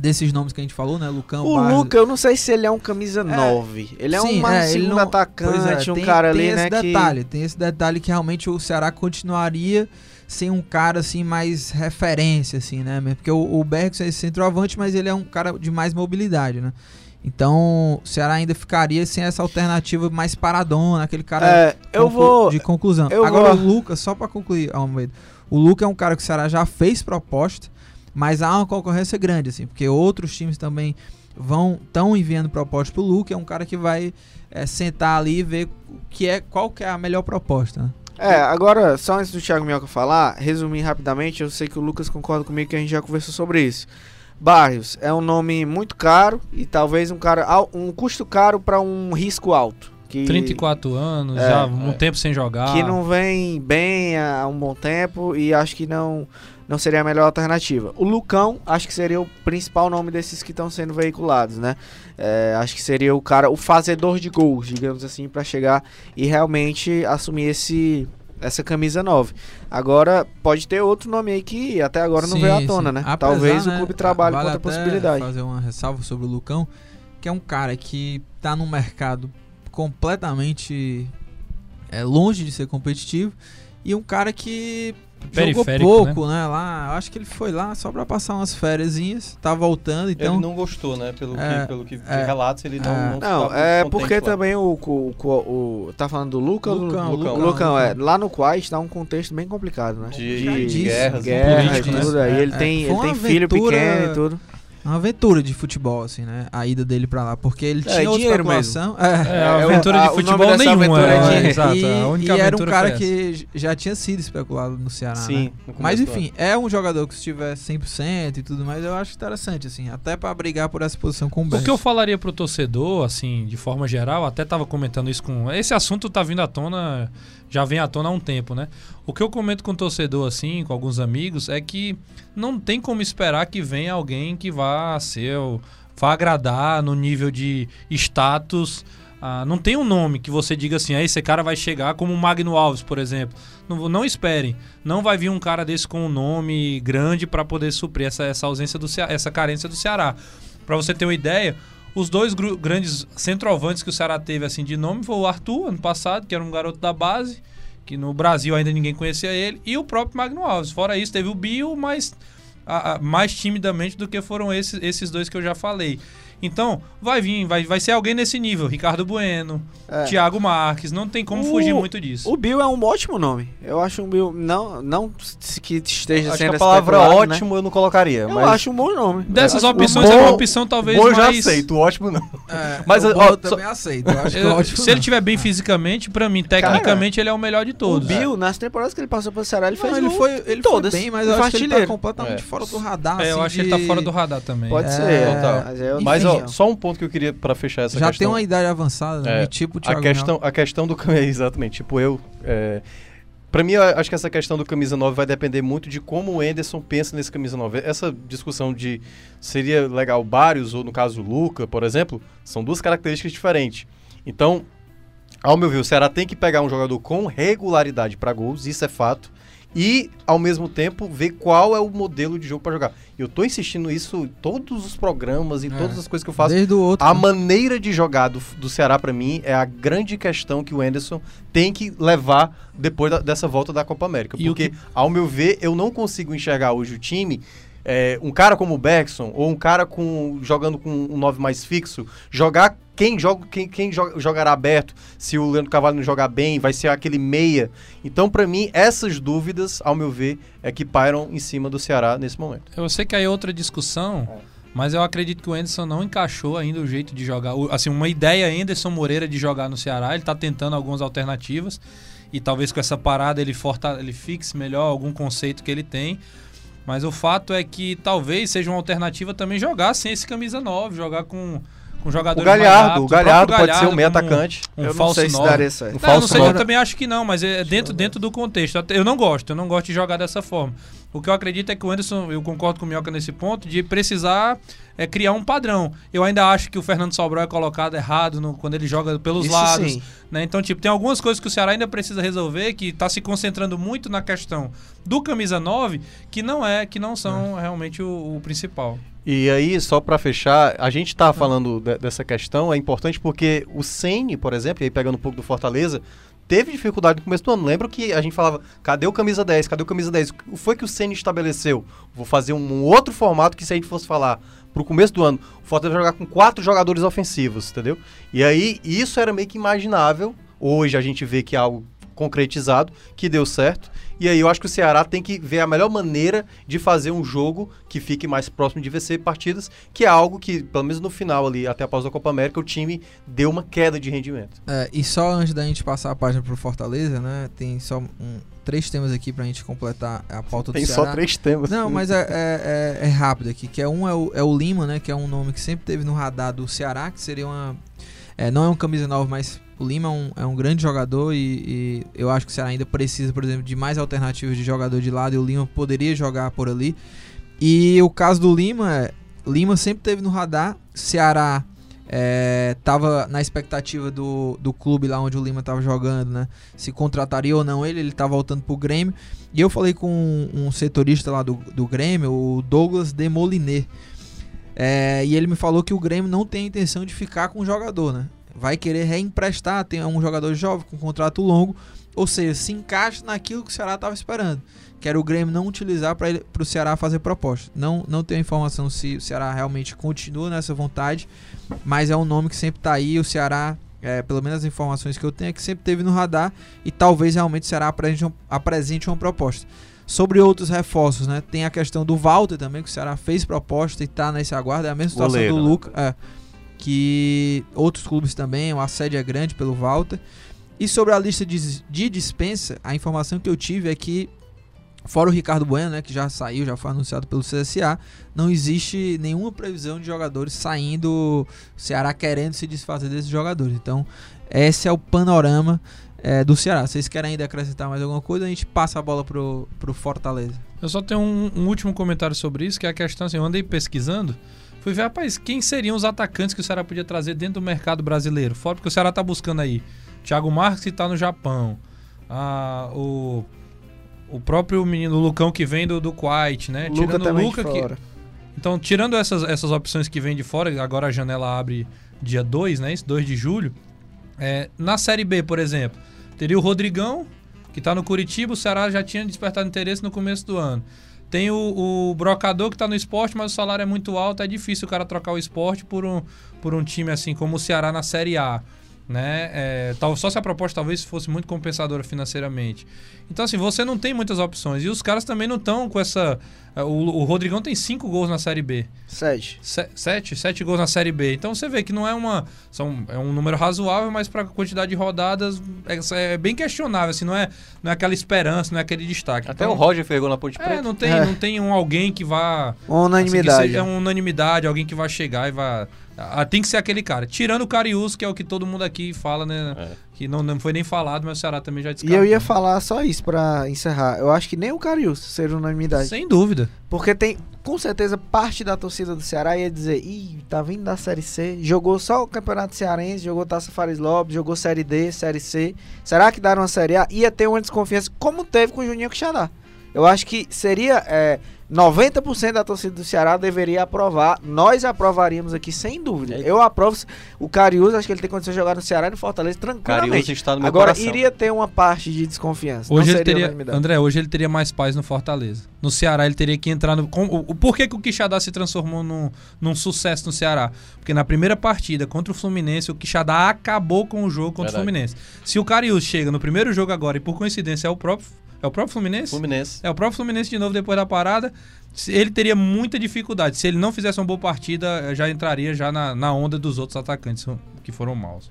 desses nomes que a gente falou, né? Lucão, O Barros- Luca, eu não sei se ele é um camisa 9. Ele é Sim, um é, ele segundo não- atacante, é, um tem- cara tem ali, esse né? que- detalhe, Tem esse detalhe que realmente o Ceará continuaria sem um cara assim mais referência, assim, né? Porque o, o Bergson é esse centroavante, mas ele é um cara de mais mobilidade, né? Então o Ceará ainda ficaria sem essa alternativa mais paradona, aquele cara É, eu vou. de conclusão. eu Agora vou- o Lucas, só pra concluir, Almeida, o Lucas é um cara que o Ceará já fez proposta, mas há uma concorrência grande, assim, porque outros times também vão estão enviando proposta pro Lucas, é um cara que vai é, sentar ali e ver o que é, qual que é a melhor proposta. né? É, agora, só antes do Thiago Minhoca falar, resumir rapidamente, eu sei que o Lucas concorda comigo que a gente já conversou sobre isso. Barrios é um nome muito caro e talvez um cara um custo caro para um risco alto. Que, 34 anos, É, já um tempo sem jogar. que não vem bem há um bom tempo e acho que não não seria a melhor alternativa. O Lucão, acho que seria o principal nome desses que estão sendo veiculados, né? É, acho que seria o cara, o fazedor de gols, digamos assim, para chegar e realmente assumir esse essa camisa 9. Agora, pode ter outro nome aí que até agora não Sim, veio à sim. tona, né? Apesar, Talvez o né, clube trabalhe vale com outra até possibilidade. fazer uma ressalva sobre o Lucão, que é um cara que tá num mercado completamente é, longe de ser competitivo e um cara que jogou Periférico, pouco, né? Lá, eu acho que ele foi lá só pra passar umas férias, tá voltando, então ele não gostou, né? Pelo É, que, pelo que é, relatos, ele não. é. não, Não, é porque lá. também o, o, o, o- Tá falando do Luca ou do Lucão, o Lucão, Lucão, é. Lucão. Lá no Quais tá um contexto bem complicado, né? De, de de guerras, né? guerra político, e né? tudo. Aí É, ele é. tem, Foi ele tem filho pequeno e tudo. Uma aventura de futebol, assim, né? A ida dele pra lá, porque ele É, tinha outra dinheiro especulação. É, É, É, aventura o- a- de o futebol dessa nenhuma. aventura é, é exato, e, a e era um aventura cara que já tinha sido especulado no Ceará, né? Sim. no começo Mas enfim, é um jogador que se tiver 100% e tudo mais, eu acho interessante, assim, até pra brigar por essa posição com o O Berg. que eu falaria pro torcedor, assim, de forma geral, até tava comentando isso com. Esse assunto tá vindo à tona, já vem à tona há um tempo, né? O que eu comento com o torcedor, assim, com alguns amigos, é que não tem como esperar que venha alguém que vá ser. vá agradar no nível de status. Ah, não tem um nome que você diga assim, ah, esse cara vai chegar como o Magno Alves, por exemplo. Não, não esperem. Não vai vir um cara desse com um nome grande para poder suprir essa, essa ausência do Ceará, essa carência do Ceará. Pra você ter uma ideia, os dois grandes centroavantes que o Ceará teve assim de nome foi o Arthur, ano passado, que era um garoto da base, que no Brasil ainda ninguém conhecia ele, e o próprio Magno Alves. Fora isso, teve o Bio, mas a- a- mais timidamente do que foram esses, esses dois que eu já falei. Então, vai vir, vai, vai ser alguém nesse nível. Ricardo Bueno, É. Thiago Marques, não tem como O- fugir muito disso. O Bill é um ótimo nome. Eu acho um Bill. Não, não se- que esteja Acho que sendo a palavra né? ótimo eu não colocaria. Eu mas acho um bom nome. Dessas Eu- opções, o é uma bom- opção talvez Bom eu já mais... aceito, o ótimo não. É, Mas, o ó, eu só- também aceito, eu acho que é Eu- ótimo. se ele não. tiver bem fisicamente, pra mim, tecnicamente, ele é o melhor de O todos. Bill, nas temporadas que ele passou pelo Ceará, ele Não, fez ele gol foi, ele todas. foi bem, mas Ele eu acho que ele tá completamente É. fora do radar. É, eu assim, acho que ele tá fora do radar também. Pode É, ser. Mas, é, ó, só um ponto que eu queria pra fechar essa Já questão. tem uma idade avançada, né? É, tipo a questão, a questão do é, exatamente, tipo eu, é, Pra mim, acho que essa questão do camisa 9 vai depender muito de como o Enderson pensa nesse camisa 9. Essa discussão de seria legal Barrios ou, no caso, o Luca, por exemplo, são duas características diferentes. Então, ao meu ver, o Ceará tem que pegar um jogador com regularidade para gols, isso é fato, e, ao mesmo tempo, ver qual é o modelo de jogo para jogar. Eu tô insistindo isso em todos os programas e É. todas as coisas que eu faço. Desde o outro. A maneira de jogar do, do Ceará, pra mim, é a grande questão que o Enderson tem que levar depois da- dessa volta da Copa América. E Porque, ao meu ver, eu não consigo enxergar hoje o time. é, um cara como o Bergson, ou um cara com jogando com um 9 mais fixo, jogar quem, joga, quem, quem joga, jogará aberto, se o Leandro Carvalho não jogar bem, vai ser aquele meia. Então, pra mim, essas dúvidas, ao meu ver, é que pairam em cima do Ceará nesse momento. Eu sei que aí é outra discussão, mas eu acredito que o Anderson não encaixou ainda o jeito de jogar. O- Assim, uma ideia Anderson Moreira de jogar no Ceará, ele tá tentando algumas alternativas e talvez com essa parada ele, forta, ele fixe melhor algum conceito que ele tem. Mas o fato é que talvez seja uma alternativa também jogar sem esse camisa 9, jogar com, com O jogadores mais Galhardo, o Galhardo pode ser um meia como atacante. Um eu não falso sei se 9. daria certo. Um Não, eu falso não sei, eu também acho que não, mas é dentro, dentro do contexto. Eu não gosto, eu não gosto de jogar dessa forma. O que eu acredito é que o Anderson, eu concordo com o Minhoca nesse ponto, de precisar é, criar um padrão. Eu ainda acho que o Fernando Sobral é colocado errado no- quando ele joga pelos Isso lados. sim. né? Então, tipo, tem algumas coisas que o Ceará ainda precisa resolver, que tá se concentrando muito na questão do camisa 9, que não é, que não são realmente o, o principal. E aí, só pra fechar, a gente tá falando de- dessa questão, é importante porque o Ceni, por exemplo, e aí pegando um pouco do Fortaleza, teve dificuldade no começo do ano. Lembra que a gente falava, cadê o camisa 10? Cadê o camisa 10? O foi que o Ceni estabeleceu? Vou fazer um outro formato que se a gente fosse falar pro começo do ano, o Fortaleza jogar com quatro jogadores ofensivos, entendeu? E aí, isso era meio que imaginável. Hoje a gente vê que é algo concretizado, que deu certo. E aí eu acho que o Ceará tem que ver a melhor maneira de fazer um jogo que fique mais próximo de vencer partidas, que é algo que, pelo menos no final ali, até após a Copa América, o time deu uma queda de rendimento. É, e só antes da gente passar a página pro Fortaleza, né? Tem só um- três temas aqui pra gente completar a pauta do Tem Ceará. só três temas. Não, mas é, é, é- é rápido aqui, que é um é o, é o Lima, né? Que é um nome que sempre teve no radar do Ceará, que seria uma. é, não é um camisa nova, mas o Lima é um, é um grande jogador e, e eu acho que o Ceará ainda precisa, por exemplo, de mais alternativas de jogador de lado e o Lima poderia jogar por ali. E o caso do Lima, é, Lima sempre teve no radar, Ceará é, tava na expectativa do, do clube lá onde o Lima tava jogando, né? Se contrataria ou não ele, ele tá voltando pro Grêmio. E eu falei com um, um setorista lá do, do Grêmio, o Douglas Demoliné. É, e ele me falou que o Grêmio não tem a intenção de ficar com o jogador, né? Vai querer reemprestar, tem um jogador jovem com contrato longo, ou seja, se encaixa naquilo que o Ceará estava esperando, que era o Grêmio não utilizar para o Ceará fazer proposta. Não, não tenho informação se o Ceará realmente continua nessa vontade, mas é um nome que sempre está aí. O Ceará, é, pelo menos as informações que eu tenho, é que sempre teve no radar e talvez realmente o Ceará apresente, um- apresente uma proposta. Sobre outros reforços, né? Tem a questão do Walter também, que o Ceará fez proposta e tá nesse aguardo. É a mesma situação Goleiro, do né? Luca. é, que outros clubes também, o assédio é grande pelo Walter. E sobre a lista de, de dispensa, a informação que eu tive é que, fora o Ricardo Bueno, né, que já saiu, já foi anunciado pelo CSA, não existe nenhuma previsão de jogadores saindo, o Ceará querendo se desfazer desses jogadores. Então, esse é o panorama é, do Ceará. Vocês querem ainda acrescentar mais alguma coisa? A gente passa a bola pro, pro Fortaleza. Eu só tenho um, um último comentário sobre isso, que é a questão assim, eu andei pesquisando, fui ver, rapaz, quem seriam os atacantes que o Ceará podia trazer dentro do mercado brasileiro? Fora porque o Ceará tá buscando aí Thiago Marques que tá no Japão, ah, o, o próprio menino o Lucão que vem do, do Kuwait, né? Luca Tirando o Luca que, então, tirando essas, essas opções que vêm de fora, agora a janela abre dia 2, né? Isso, 2 de julho. É, na Série B, por exemplo, teria o Rodrigão, que tá no Curitiba, o Ceará já tinha despertado interesse no começo do ano. Tem o, o Brocador que tá no esporte, mas o salário é muito alto, é difícil o cara trocar o esporte por um, por um time assim como o Ceará na Série A. Né? É, tal, só se a proposta talvez fosse muito compensadora financeiramente. Então, assim, você não tem muitas opções. E os caras também não estão com essa. é, O, o Rodrigão tem cinco gols na Série B. Sede. Se- Sete, sete gols na Série B. Então você vê que não é uma. São, é um número razoável, mas para a quantidade de rodadas é, é bem questionável. Assim, não, é, não é aquela esperança, não é aquele destaque. Até Então, o Roger pegou na Ponte É, Preta. não tem, É. não tem um alguém que vá. Uma assim, unanimidade. que seja uma unanimidade, alguém que vai chegar e vai. Ah, tem que ser aquele cara. Tirando o Carius, que é o que todo mundo aqui fala, né? É. Que não, não foi nem falado, mas o Ceará também já E descartou. eu ia falar só isso pra encerrar. Eu acho que nem o Carius seria unanimidade. Sem dúvida. Porque tem, com certeza, parte da torcida do Ceará ia dizer: Ih, tá vindo da Série C, jogou só o Campeonato Cearense, jogou Taça Fares Lopes, jogou Série D, Série C. Será que daram uma Série A? Ia ter uma desconfiança, como teve com o Juninho Quixadá. Eu acho que seria é, 90% da torcida do Ceará deveria aprovar. Nós aprovaríamos aqui sem dúvida. Eu aprovo. O Cariús, acho que ele tem condição de jogar no Ceará e no Fortaleza Cariús tranquilamente. está no meu Agora, coração. iria ter uma parte de desconfiança. Hoje Não ele seria teria. André, hoje ele teria mais paz no Fortaleza. No Ceará ele teria que entrar no. Com, o, o- por que, que o Quixadá se transformou num, num sucesso no Ceará? Porque na primeira partida contra o Fluminense, o Quixadá acabou com o jogo contra Verdade. o Fluminense. Se o Cariús chega no primeiro jogo agora e por coincidência é o próprio. É o próprio Fluminense? Fluminense. É o próprio Fluminense de novo depois da parada. se- Ele teria muita dificuldade. Se ele não fizesse uma boa partida, já entraria já na, na onda dos outros atacantes que foram maus.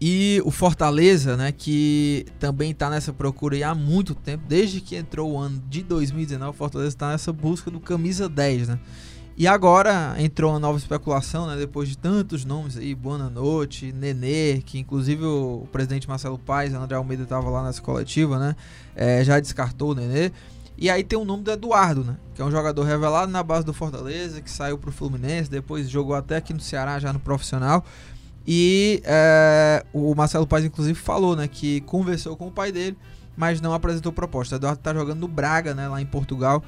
E o Fortaleza, né, que também tá nessa procura aí há muito tempo, desde que entrou o ano de 2019, o Fortaleza tá nessa busca do camisa 10, né? E agora entrou uma nova especulação, né, depois de tantos nomes aí, Boa Noite, Nenê, que inclusive o, presidente Marcelo Paes, André Almeida tava lá nessa coletiva, né? é, já descartou o Nenê. E aí tem o nome do Eduardo, né? Que é um jogador revelado na base do Fortaleza, que saiu pro Fluminense, depois jogou até aqui no Ceará, já no profissional. E é, o Marcelo Paz, inclusive, falou, né, que conversou com o pai dele, mas não apresentou proposta. O Eduardo tá jogando no Braga, né, lá em Portugal.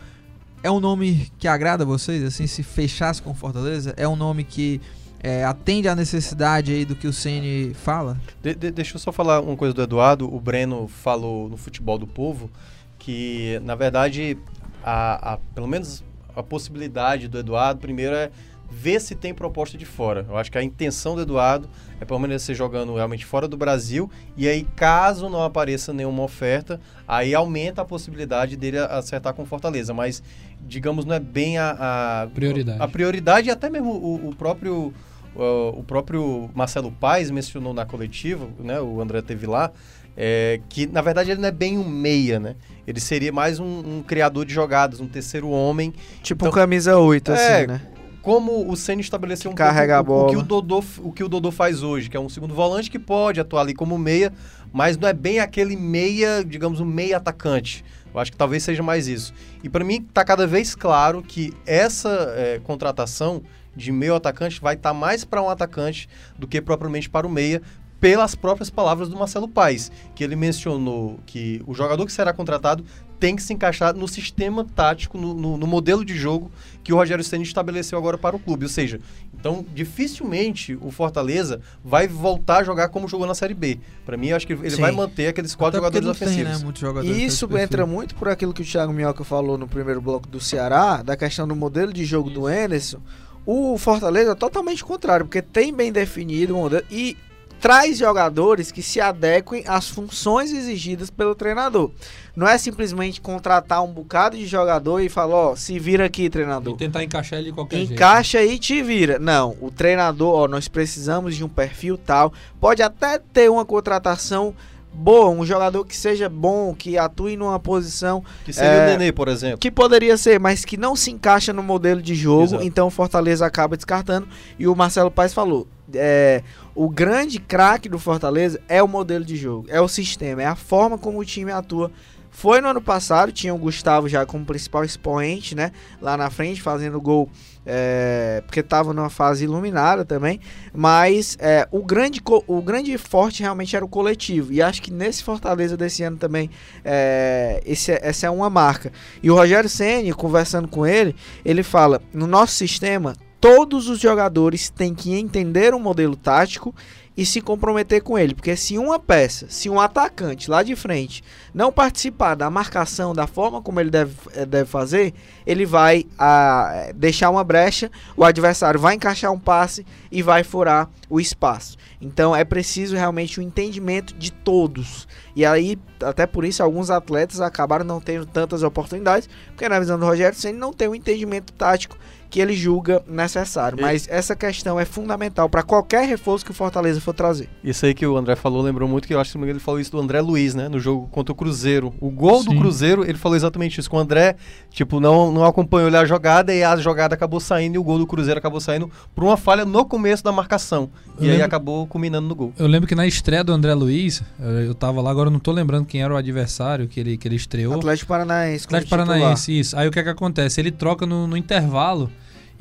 É um nome que agrada a vocês, assim, se fechasse com Fortaleza? É um nome que é, atende à necessidade aí do que o Ceni fala? De- de- deixa eu só falar uma coisa do Eduardo. O Breno falou no Futebol do Povo que, na verdade, a, a- pelo menos a possibilidade do Eduardo, primeiro, é ver se tem proposta de fora. Eu acho que a intenção do Eduardo é permanecer jogando realmente fora do Brasil e aí, caso não apareça nenhuma oferta, aí aumenta a possibilidade dele acertar com Fortaleza. Mas, digamos, não é bem a, a Prioridade. A prioridade e até mesmo o, o próprio o, o próprio Marcelo Paes mencionou na coletiva, né? O André teve lá. é, que na verdade ele não é bem um meia, né? Ele seria mais um, um criador de jogadas, um terceiro homem. Tipo Então- um camisa 8, assim, É, né? Como o Ceni estabeleceu um carrega pouco a o, o que bola. o Dodô o que o Dodô faz hoje, que é um segundo volante que pode atuar ali como meia, mas não é bem aquele meia, digamos, um meia atacante. Eu acho que talvez seja mais isso. E para mim tá cada vez claro que essa é, contratação de meio atacante vai estar mais para um atacante do que propriamente para o meia, pelas próprias palavras do Marcelo Paes, que ele mencionou que o jogador que será contratado tem que se encaixar no sistema tático, no, no- no modelo de jogo que o Rogério Ceni estabeleceu agora para o clube. Ou seja, então dificilmente o Fortaleza vai voltar a jogar como jogou na Série B. Para mim, eu acho que ele Sim. vai manter aqueles quatro Até jogadores não tem, ofensivos. né, jogadores E isso entra muito por aquilo que o Thiago Minhoca falou no primeiro bloco do Ceará, da questão do modelo de jogo do Enerson. O Fortaleza é totalmente contrário, porque tem bem definido o modelo e traz jogadores que se adequem às funções exigidas pelo treinador. Não é simplesmente contratar um bocado de jogador e falar, ó, se vira aqui, treinador. E tentar encaixar ele de qualquer jeito. Encaixa e te vira. Não, o treinador, ó, nós precisamos de um perfil tal. Pode até ter uma contratação boa, um jogador que seja bom, que atue numa posição Que seria É, o Nenê, por exemplo. que poderia ser, mas que não se encaixa no modelo de jogo. Exato. Então o Fortaleza acaba descartando. E o Marcelo Paes falou: é, o grande craque do Fortaleza é o modelo de jogo, é o sistema, é a forma como o time atua. Foi no ano passado, tinha o Gustavo já como principal expoente, né? Lá na frente, fazendo gol, é, porque estava numa fase iluminada também. Mas é, o, grande, o grande forte realmente era o coletivo. E acho que nesse Fortaleza desse ano também, é, esse, essa é uma marca. E o Rogério Ceni conversando com ele, ele fala: no nosso sistema, todos os jogadores têm que entender o modelo tático e se comprometer com ele, porque se uma peça, se um atacante lá de frente não participar da marcação, da forma como ele deve, eh, deve fazer, ele vai ah, deixar uma brecha, o adversário vai encaixar um passe e vai furar o espaço. Então é preciso realmente o entendimento de todos. E aí, até por isso, alguns atletas acabaram não tendo tantas oportunidades, porque na visão do Rogério Ceni não tem o entendimento tático que ele julga necessário. E- Mas essa questão é fundamental para qualquer reforço que o Fortaleza for trazer. Isso aí que o André falou lembrou muito que eu acho que ele falou isso do André Luiz, né? No jogo contra o Cruzeiro. O gol do Sim. Cruzeiro, ele falou exatamente isso. Que o André, tipo, não, não acompanhou a jogada e a jogada acabou saindo e o gol do Cruzeiro acabou saindo por uma falha no começo da marcação. Eu e aí lembro- acabou culminando no gol. Eu lembro que na estreia do André Luiz, eh, eu tava lá, agora eu não tô lembrando quem era o adversário que ele, que ele estreou. Atlético Paranaense. Atlético. Paranaense, isso. Aí o que é que acontece? Ele troca no, no intervalo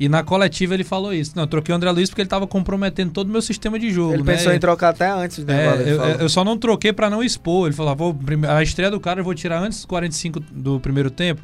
E na coletiva ele falou isso. Não, eu troquei o André Luiz porque ele tava comprometendo todo o meu sistema de jogo. Ele né? pensou em trocar até antes, né? É, eu, eu só não troquei pra não expor. Ele falou: ah, vou, a estreia do cara eu vou tirar antes dos 45 do primeiro tempo.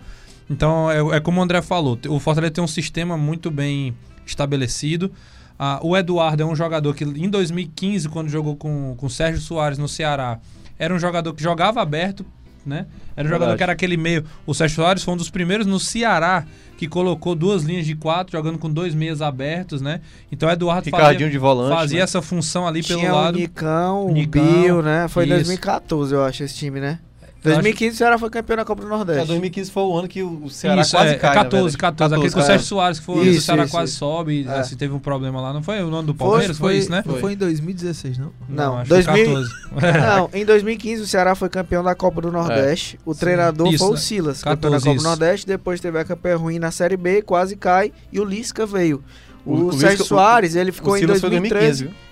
Então é, é como o André falou: o Fortaleza tem um sistema muito bem estabelecido. Ah, o Eduardo é um jogador que em 2015, quando jogou com, com o Sérgio Soares no Ceará, era um jogador que jogava aberto, né? Era um jogador Verdade. que era aquele meio. O Sérgio Soares foi um dos primeiros no Ceará que colocou duas linhas de quatro, jogando com dois meias abertos, né? Então o Eduardo Ricardinho fazia, de volante. fazia né? essa função ali pelo Tinha lado. o Nicão, o Nicão, Bill, né? Foi em isso. 2014, eu acho, esse time, né? Eu acho- 2015 o Ceará foi campeão da Copa do Nordeste. É, 2015 foi o ano que o Ceará Isso, quase é, cai, 14, na verdade. 14, Aquele com o é. Sérgio Soares, que foi o Isso, Ceará isso, quase isso. sobe, É. assim, teve um problema lá. Não foi o ano do Foi, Palmeiras? Foi, isso, né? Não foi em 2016, não? Não, acho que foi 2000 14. Não, em 2015 o Ceará foi campeão da Copa do Nordeste. O treinador Isso, foi o né? Silas, 14, campeão da Copa isso. do Nordeste. Depois teve a campeã ruim na Série B, quase cai. E o Lisca veio. O, O- o Sérgio Lisca- o- Soares, ele ficou o em Silas foi 2013. 2015, viu?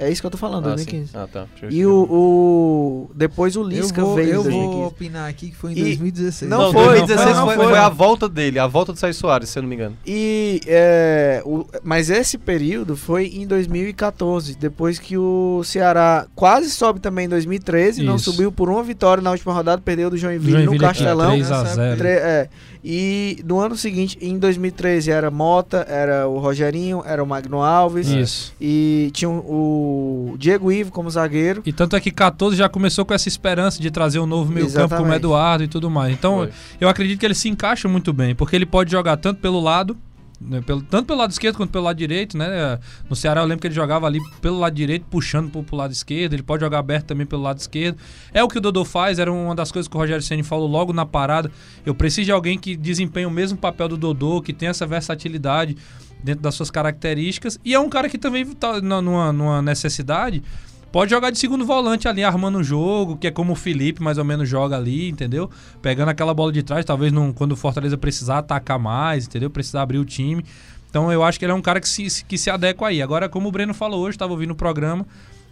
É isso que eu tô falando, Ah, sim. 2015. Ah, tá. Eu E o, o- Depois o Eu Lisca vou, veio eu em vou 2015. opinar aqui que foi em E- 2016. não Não, foi, 2016 não foi, foi. foi a volta dele, a volta do Sérgio Soares, se eu não me engano. E, é, o- mas esse período foi em 2014, depois que o Ceará quase sobe também em 2013, não Isso. subiu por uma vitória na última rodada, perdeu do Joinville, Joinville no Castelão. 3 a 0. Tre- é. E no ano seguinte, em 2013, era Mota, era o Rogerinho, era o Magno Alves, Isso. e tinha o Diego Ivo como zagueiro. E tanto é que 14 já começou com essa esperança de trazer um novo meio campo como. Eduardo e tudo mais. Então, Foi. eu acredito que ele se encaixa muito bem, porque ele pode jogar tanto pelo lado, né, pelo, tanto pelo lado esquerdo quanto pelo lado direito, né? No Ceará eu lembro que ele jogava ali pelo lado direito, puxando pro, pro lado esquerdo, ele pode jogar aberto também pelo lado esquerdo. É o que o Dodô faz, era uma das coisas que o Rogério Ceni falou logo na parada. Eu preciso de alguém que desempenhe o mesmo papel do Dodô, que tem essa versatilidade dentro das suas características. E é um cara que também tá numa, numa necessidade. Pode jogar de segundo volante ali, armando o jogo, que é como o Felipe mais ou menos joga ali, entendeu? Pegando aquela bola de trás, talvez não, quando o Fortaleza precisar atacar mais, entendeu? Precisar abrir o time. Então eu acho que ele é um cara que se, que se adequa aí. Agora, como o Breno falou hoje, estava ouvindo o programa,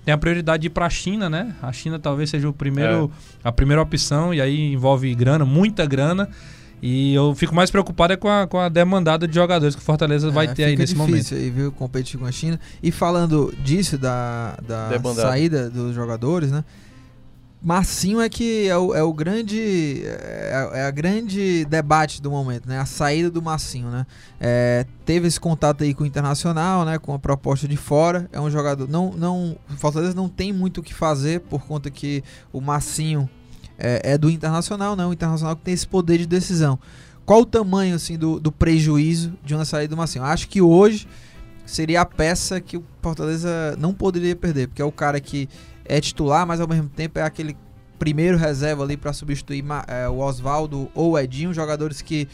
tem a prioridade de ir para a China, né? A China talvez seja o primeiro, a primeira opção, e aí envolve grana, muita grana. E eu fico mais preocupado é com a, com a demandada de jogadores que o Fortaleza vai É, ter aí nesse momento. difícil aí, viu, competir com a China. E falando disso, da, da saída dos jogadores, né? Marcinho é que é o, é o grande é, é a grande debate do momento, né? A saída do Marcinho, né? É, teve esse contato aí com o Internacional, né? Com a proposta de fora. É um jogador não não o Fortaleza não tem muito o que fazer por conta que o Marcinho é, é do Internacional, né? O Internacional que tem esse poder de decisão. Qual o tamanho assim do, do prejuízo de uma saída do Marcinho? Acho que hoje seria a peça que o Fortaleza não poderia perder, porque é o cara que é titular, mas ao mesmo tempo é aquele primeiro reserva ali para substituir é, o Oswaldo ou o Edinho, jogadores que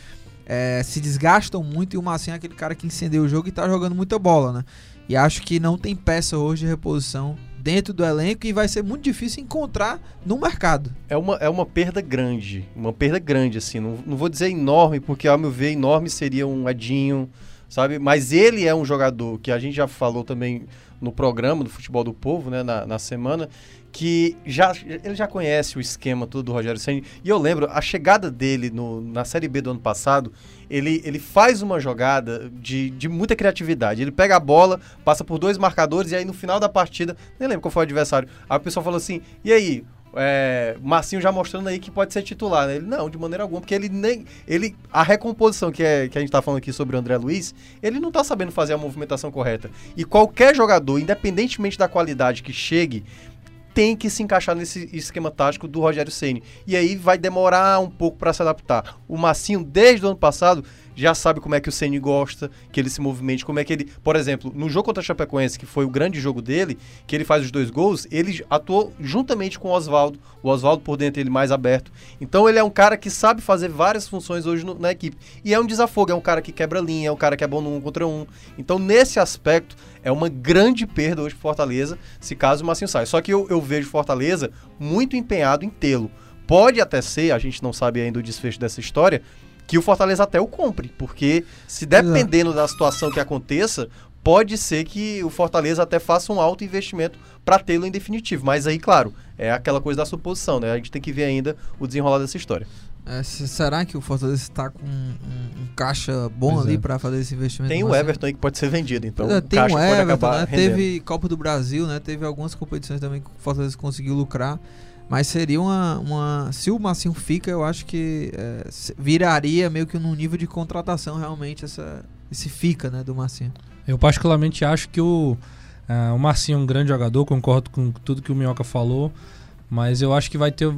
é, se desgastam muito e o Marcinho é aquele cara que incendeu o jogo e tá jogando muita bola, né? E acho que não tem peça hoje de reposição dentro do elenco e vai ser muito difícil encontrar no mercado. É uma, é uma perda grande, uma perda grande, assim, não, não vou dizer enorme, porque ao meu ver, enorme seria um Edinho, sabe? Mas ele é um jogador que a gente já falou também no programa do Futebol do Povo, né, na, na semana, que já, ele já conhece o esquema todo do Rogério Ceni E eu lembro, a chegada dele no, na Série B do ano passado, ele, ele faz uma jogada de, de muita criatividade. Ele pega a bola, passa por dois marcadores e aí no final da partida, nem lembro qual foi o adversário, aí o pessoal falou assim, e aí, é, Marcinho já mostrando aí que pode ser titular, né? Ele, não, de maneira alguma, porque ele nem. Ele, a recomposição que, é, que a gente tá falando aqui sobre o André Luiz, ele não tá sabendo fazer a movimentação correta. E qualquer jogador, independentemente da qualidade que chegue, tem que se encaixar nesse esquema tático do Rogério Ceni. E aí vai demorar um pouco para se adaptar. O Massinho, desde o ano passado, já sabe como é que o Ceni gosta, que ele se movimente, como é que ele, por exemplo, no jogo contra a Chapecoense, que foi o grande jogo dele, que ele faz os dois gols, ele atuou juntamente com o Oswaldo, o Oswaldo por dentro ele mais aberto. Então ele é um cara que sabe fazer várias funções hoje no- na equipe. E é um desafogo, é um cara que quebra linha, é um cara que é bom no um contra um. Então nesse aspecto é uma grande perda hoje pro Fortaleza, se caso o Massinho sai. Só que eu, eu vejo Fortaleza muito empenhado em tê-lo. Pode até ser, a gente não sabe ainda o desfecho dessa história, que o Fortaleza até o compre, porque se dependendo da situação que aconteça, pode ser que o Fortaleza até faça um alto investimento para tê-lo em definitivo. Mas aí, claro, é aquela coisa da suposição, né? A gente tem que ver ainda o desenrolar dessa história. É, se- será que o Fortaleza está com um, um caixa bom Pois ali é. pra fazer esse investimento. Tem o. Everton aí que pode ser vendido, então É, o tem caixa o pode Everton, acabar né? Teve Copa do Brasil, né? Teve algumas competições também que o Fortaleza conseguiu lucrar. Mas seria uma, uma. Se o Massinho fica, eu acho que é, viraria meio que num nível de contratação realmente essa, esse fica, né, do Massinho. Eu particularmente acho que o, ah, o Marcinho é um grande jogador, concordo com tudo que o Minhoca falou, mas eu acho que vai ter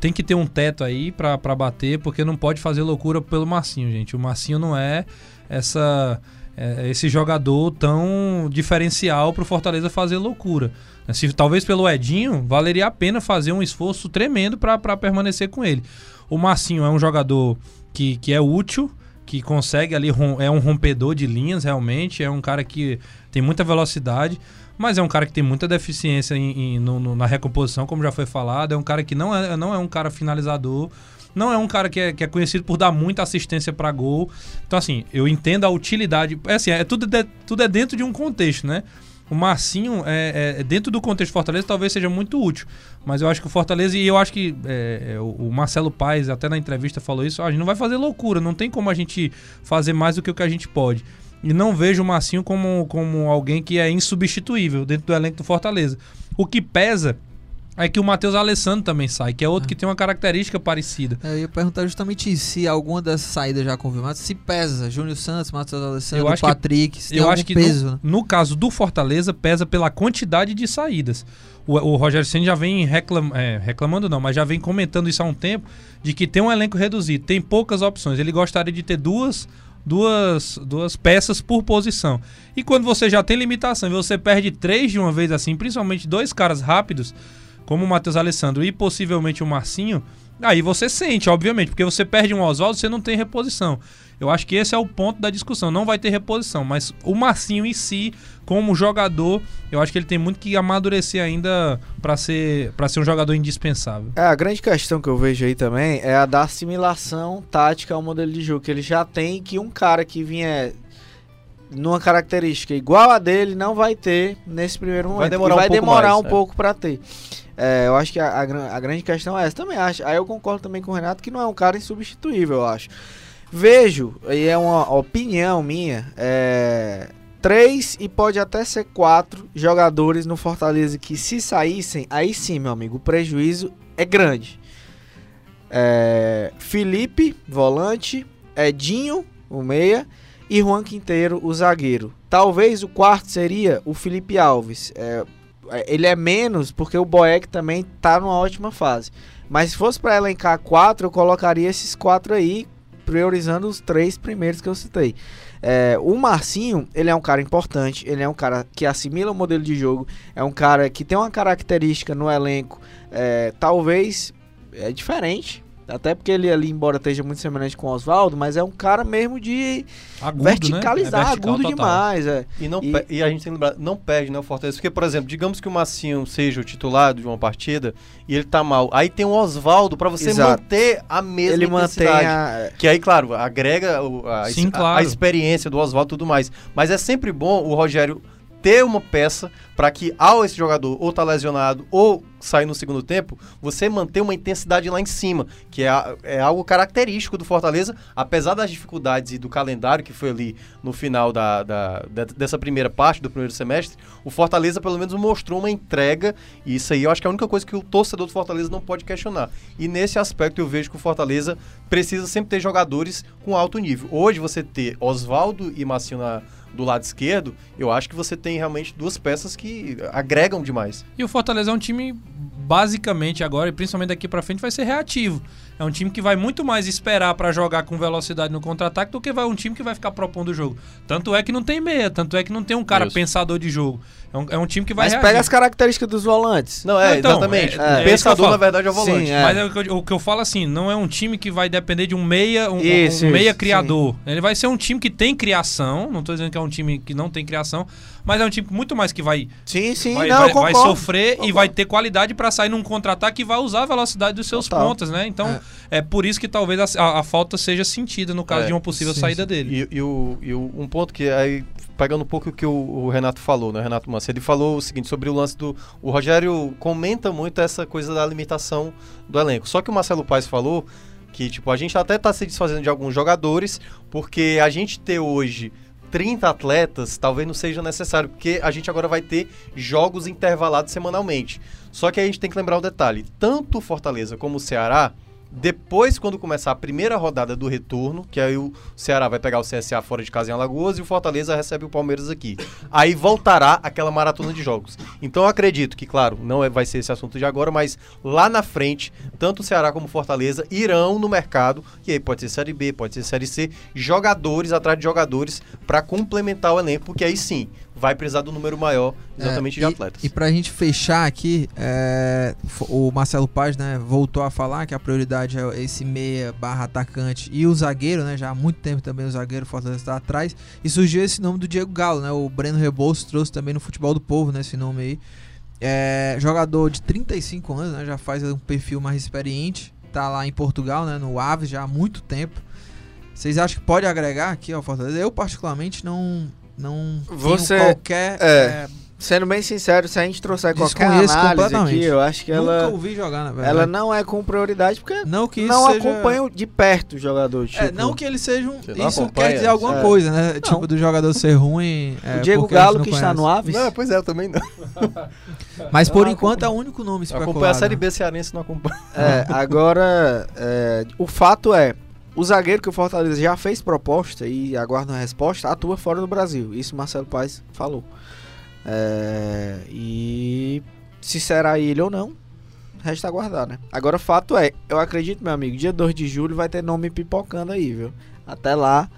tem que ter um teto aí pra bater, porque não pode fazer loucura pelo Marcinho, gente. O Marcinho não é essa é, esse jogador tão diferencial pro Fortaleza fazer loucura. Se talvez pelo Edinho valeria a pena fazer um esforço tremendo pra permanecer com ele. O Marcinho é um jogador que, que é útil, que consegue ali, é um rompedor de linhas realmente, é um cara que tem muita velocidade, mas é um cara que tem muita deficiência em, em- no- no- na recomposição, como já foi falado, é um cara que não é, não é um cara finalizador, não é um cara que é, que é conhecido por dar muita assistência para gol. Então, assim, eu entendo a utilidade. É assim, é tudo, de- tudo é dentro de um contexto, né? O Marcinho, é, é- dentro do contexto do Fortaleza, talvez seja muito útil. Mas eu acho que o Fortaleza, e eu acho que é, é, o Marcelo Paes, até na entrevista, falou isso: ó, a gente não vai fazer loucura, não tem como a gente fazer mais do que o que a gente pode. E não vejo o Marcinho como, como alguém que é insubstituível dentro do elenco do Fortaleza. O que pesa é que o Matheus Alessandro também sai, que é outro que tem uma característica parecida. É, Eu ia perguntar justamente isso, se alguma dessas saídas já confirmadas, se pesa. Júnior Santos, Matheus Alessandro, Eu acho que- Patrick, se tem Eu acho que peso. no, né? no caso do Fortaleza pesa pela quantidade de saídas. O, o Rogério Ceni já vem reclam, é, reclamando, não, mas já vem comentando isso há um tempo de que tem um elenco reduzido, tem poucas opções. Ele gostaria de ter duas, duas, duas peças por posição. E quando você já tem limitação e você perde três de uma vez assim, principalmente dois caras rápidos, como o Matheus Alessandro e possivelmente o Marcinho, aí você sente, obviamente, porque você perde um Oswaldo, você não tem reposição. Eu acho que esse é o ponto da discussão. Não vai ter reposição, mas o Marcinho em si, como jogador, eu acho que ele tem muito que amadurecer ainda para ser para ser um jogador indispensável. É, a grande questão que eu vejo aí também é a da assimilação tática ao modelo de jogo que ele já tem, que um cara que vinha numa característica igual a dele não vai ter nesse primeiro momento. demorar e um vai pouco demorar mais, um é. pouco pra ter. É, eu acho que a, a a grande questão é essa. Também acho. Aí eu concordo também com o Renato que não é um cara insubstituível, eu acho. Vejo, e é uma opinião minha, é, três e pode até ser quatro jogadores no Fortaleza que se saíssem, aí sim, meu amigo, o prejuízo é grande. É, Felipe, volante, Edinho, o meia, e Juan Quinteiro, o zagueiro. Talvez o quarto seria o Felipe Alves. É, ele é menos porque o Boeck também tá numa ótima fase. Mas se fosse para elencar quatro, eu colocaria esses quatro aí, priorizando os três primeiros que eu citei. É, o Marcinho, ele é um cara importante, ele é um cara que assimila o modelo de jogo, é um cara que tem uma característica no elenco, é, talvez é diferente, até porque ele ali, embora esteja muito semelhante com o Oswaldo, mas é um cara mesmo de Agudo, verticalizar, né? É vertical agudo total. demais. É. E, não E- e a gente tem que lembrar, não perde, né, o Fortaleza. Porque, por exemplo, digamos que o Massinho seja o titular de uma partida e ele tá mal. Aí tem o Oswaldo pra você Exato. manter a mesma Ele mantém a. Que aí, claro, agrega o- a, Sim, a- claro. a experiência do Oswaldo e tudo mais. Mas é sempre bom o Rogério ter uma peça para que, ao esse jogador ou tá lesionado ou sair no segundo tempo, você manter uma intensidade lá em cima, que é, é algo característico do Fortaleza, apesar das dificuldades e do calendário que foi ali no final da, da- de- dessa primeira parte do primeiro semestre, o Fortaleza pelo menos mostrou uma entrega, e isso aí eu acho que é a única coisa que o torcedor do Fortaleza não pode questionar. E nesse aspecto eu vejo que o Fortaleza precisa sempre ter jogadores com alto nível. Hoje você ter Oswaldo e Massinho na- do lado esquerdo, eu acho que você tem realmente duas peças que agregam demais. E o Fortaleza é um time, basicamente agora, e principalmente daqui pra frente, vai ser reativo. É um time que vai muito mais esperar pra jogar com velocidade no contra-ataque do que vai um time que vai ficar propondo o jogo. Tanto é que não tem meia, tanto é que não tem um cara Isso. pensador de jogo. É um, é um time que vai Mas reagir. pega as características dos volantes. Não, é, Então, exatamente. é- o é eu pensador, falo. na verdade, é o volante. Sim, é. Mas é o, que eu, o que eu falo assim, não é um time que vai depender de um meia, um, um Isso, meia isso, criador. Ele vai ser um time que tem criação, não tô dizendo que é um time que não tem criação, mas é um time muito mais que vai Sim, sim, vai, não, vai- vai concordo. sofrer e Concordo. vai ter qualidade pra sair num contra-ataque e vai usar a velocidade dos seus Total. pontas, né? Então é. por isso que talvez a, a- a falta seja sentida no caso É, de uma possível sim, saída sim. dele. E, e o, e o- um ponto que aí, pegando um pouco o que o, o Renato falou, né, Renato Manso, ele falou o seguinte sobre o lance do. O Rogério comenta muito essa coisa da limitação do elenco. Só que o Marcelo Paes falou Que, tipo, a gente até tá se desfazendo de alguns jogadores, porque a gente ter hoje 30 atletas talvez não seja necessário, porque a gente agora vai ter jogos intervalados semanalmente. Só que a gente tem que lembrar um detalhe: tanto Fortaleza como o Ceará depois, quando começar a primeira rodada do retorno, que aí o Ceará vai pegar o CSA fora de casa em Alagoas e o Fortaleza recebe o Palmeiras aqui. Aí voltará aquela maratona de jogos. Então eu acredito que, claro, não é, vai ser esse assunto de agora, mas lá na frente, tanto o Ceará como o Fortaleza irão no mercado, e aí pode ser Série B, pode ser Série C, jogadores atrás de jogadores para complementar o elenco, porque aí sim vai precisar do número maior exatamente É, de e- atletas. E pra gente fechar aqui, é, o Marcelo Paz, né, voltou a falar que a prioridade é esse meia barra atacante e o zagueiro, né, já há muito tempo também o zagueiro Fortaleza está atrás, e surgiu esse nome do Diego Galo, né, o Breno Rebouças trouxe também no futebol do povo, né, esse nome aí. É, jogador de 35 anos, né, já faz um perfil mais experiente, tá lá em Portugal, né, no Aves já há muito tempo. Vocês acham que pode agregar aqui ao Fortaleza? Eu particularmente não não Você- tenho qualquer é, é, Sendo bem sincero, se a gente trouxer qualquer análise aqui, eu acho que Nunca ela, ouvi jogar, na verdade. ela não é com prioridade, porque Não que isso não seja... acompanha de perto o jogador. Tipo, É, não que eles sejam. Você não Isso acompanha? quer dizer alguma É. coisa, né? Tipo, do jogador ser ruim. é, o Diego a gente Galo, não que está conhece. no Aves, Não, pois é, eu também não. Mas por Ah, enquanto é o único nome especulado. acompanho a Série né? B cearense não acompanha. É, agora, é, o fato é, o zagueiro que o Fortaleza já fez proposta e aguarda uma resposta, atua fora do Brasil. Isso Marcelo Paes falou. É, e se será ele ou não, resta aguardar, né? Agora, fato é, eu acredito, meu amigo, dia 2 de julho vai ter nome pipocando aí, viu? Até lá,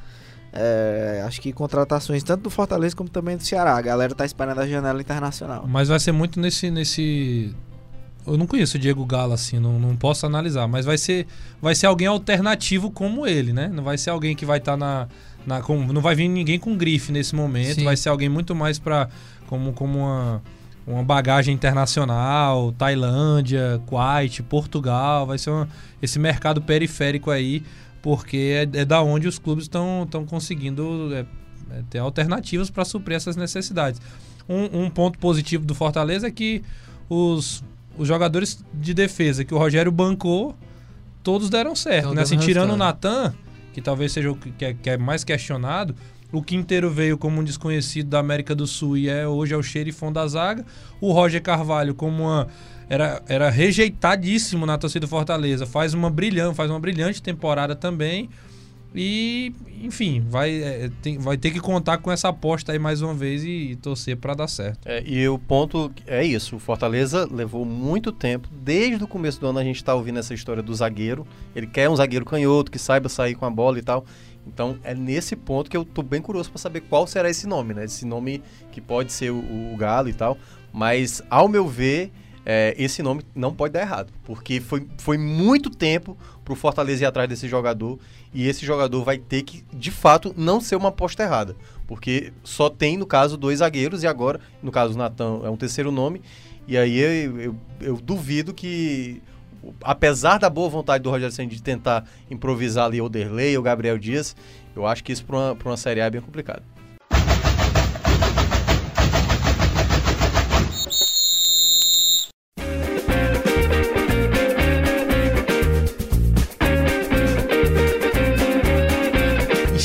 é, acho que contratações tanto do Fortaleza como também do Ceará. A galera tá esperando a janela internacional. Mas vai ser muito nesse. nesse... Eu não conheço o Diego Galo assim, não, não posso analisar, mas vai ser, vai ser alguém alternativo como ele, né? Não vai ser alguém que vai estar na. na com, não vai vir ninguém com grife nesse momento, Sim. vai ser alguém muito mais para como, como uma, uma bagagem internacional, Tailândia, Kuwait, Portugal, vai ser uma- esse mercado periférico aí, porque é, é da onde os clubes estão conseguindo é, é, ter alternativas para suprir essas necessidades. Um, um ponto positivo do Fortaleza é que os, os jogadores de defesa que o Rogério bancou, todos deram certo. Né? Assim, tirando o. Natan, que talvez seja o que que é, que é mais questionado, o Quinteiro veio como um desconhecido da América do Sul e é, hoje é o xerifão da zaga. O Roger Carvalho como uma... Era, era rejeitadíssimo na torcida do Fortaleza. Faz uma brilhante, faz uma brilhante temporada também. E, enfim, vai, é, tem- vai ter que contar com essa aposta aí mais uma vez e, e torcer para dar certo. É, e o ponto é isso, o Fortaleza levou muito tempo, desde o começo do ano a gente está ouvindo essa história do zagueiro, ele quer um zagueiro canhoto, que saiba sair com a bola e tal, então é nesse ponto que eu tô bem curioso para saber qual será esse nome, né, esse nome que pode ser o, o Galo e tal, mas ao meu ver, é, esse nome não pode dar errado, porque foi, foi muito tempo pro Fortaleza ir atrás desse jogador, e esse jogador vai ter que, de fato, não ser uma aposta errada, porque só tem, no caso, dois zagueiros, e agora, no caso, o Natan é um terceiro nome, e aí eu, eu, eu duvido que, apesar da boa vontade do Rogério Senna de tentar improvisar ali o Derlei ou Gabriel Dias, eu acho que isso para uma, uma Série A é bem complicado.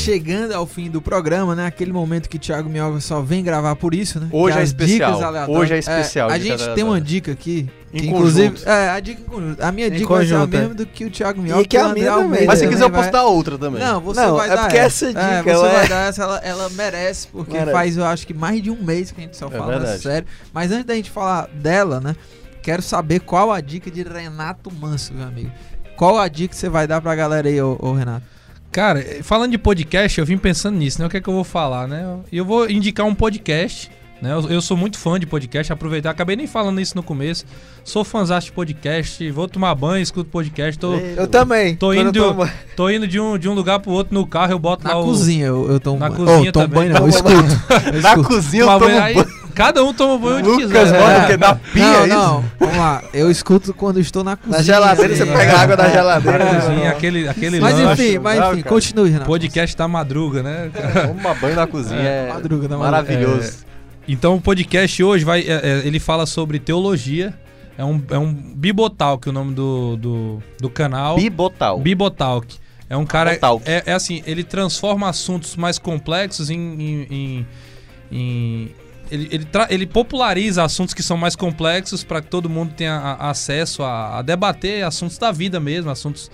Chegando ao fim do programa, né? Aquele momento que o Thiago Mioga só vem gravar por isso, né? Hoje que é as especial. Hoje é especial, a dicas gente tem uma dica aqui. Que, inclusive, conjunto. é, a dica em conjunto. A minha Em dica vai ser a conjunto, é. mesma do que o Thiago Mioga. E que a minha também, Almeida Mas se quiser, eu vai- posso dar outra também. Não, você Não, vai é dar porque essa dica, É, você ela vai é- dar essa, ela, ela merece, porque Merece. faz, eu acho que mais de um mês que a gente só É fala verdade. sério. Mas antes da gente falar dela, né? Quero saber qual a dica de Renato Manso, meu amigo. Qual a dica que você vai dar pra galera aí, ô, ô Renato? Cara, falando de podcast, eu vim pensando nisso, né? O que é que eu vou falar, né? Eu vou indicar um podcast, né? Eu, eu sou muito fã de podcast, aproveitar, acabei nem falando isso no começo. Sou fãzão de podcast, vou tomar banho, escuto podcast, tô, Eu também. Tô indo um- tomo- tô indo de um, de um lugar pro outro no carro, eu boto Na lá o... cozinha eu, eu tomo Na banho. cozinha Ô, tomo também. banho não, eu escuto. Eu Na cozinha eu tomo banho, aí. Cada um toma banho onde Lucas quiser. bota É. o quê? Na pia, não, é isso? não, vamos lá. Eu escuto quando estou na cozinha. Na geladeira, você pega é. a água da geladeira. Na cozinha, aquele, aquele Mas lanche. enfim, mas enfim, continue, Renato. Podcast da madruga, né? Toma banho na cozinha. É, Madruga, na madruga. maravilhoso. Então o podcast hoje vai, é, é, ele fala sobre teologia, É um, é um Bibotalk o nome do, do, do canal. Bibotal. Bibotalk. É um cara. Bibotalk. É, é assim, ele transforma assuntos mais complexos em. em- em- em- ele, ele, ele populariza assuntos que são mais complexos para que todo mundo tenha a- acesso a, a debater assuntos da vida mesmo, assuntos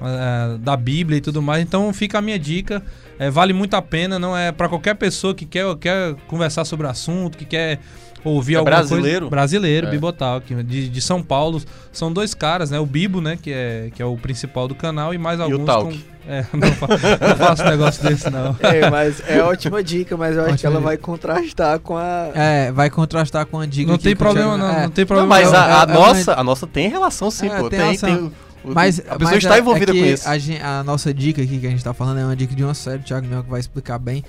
eh, da Bíblia e tudo mais. Então fica a minha dica. Eh, vale muito a pena, não é para qualquer pessoa que quer, quer conversar sobre o assunto, que quer ouvir É alguma brasileiro? coisa. Brasileiro, É. Bibotalk, de, de São Paulo. São dois caras, né? O Bibo, né? Que é, que é o principal do canal, e mais o alguns. Talk. com- É, não, fa- não faço negócio desse, não. É, mas é ótima dica, mas eu acho que Ótima ela dica. vai contrastar com a. É, vai contrastar com a dica Não tem que problema, não. é. Não tem Não, problema. mas não, a, a é- é nossa, a nossa tem relação sim, É, pô. tem Tem, relação. tem Mas, a pessoa mas está é- envolvida é com isso. A, a nossa dica aqui que a gente tá falando é uma dica de uma série, o Thiago Mel que vai explicar bem.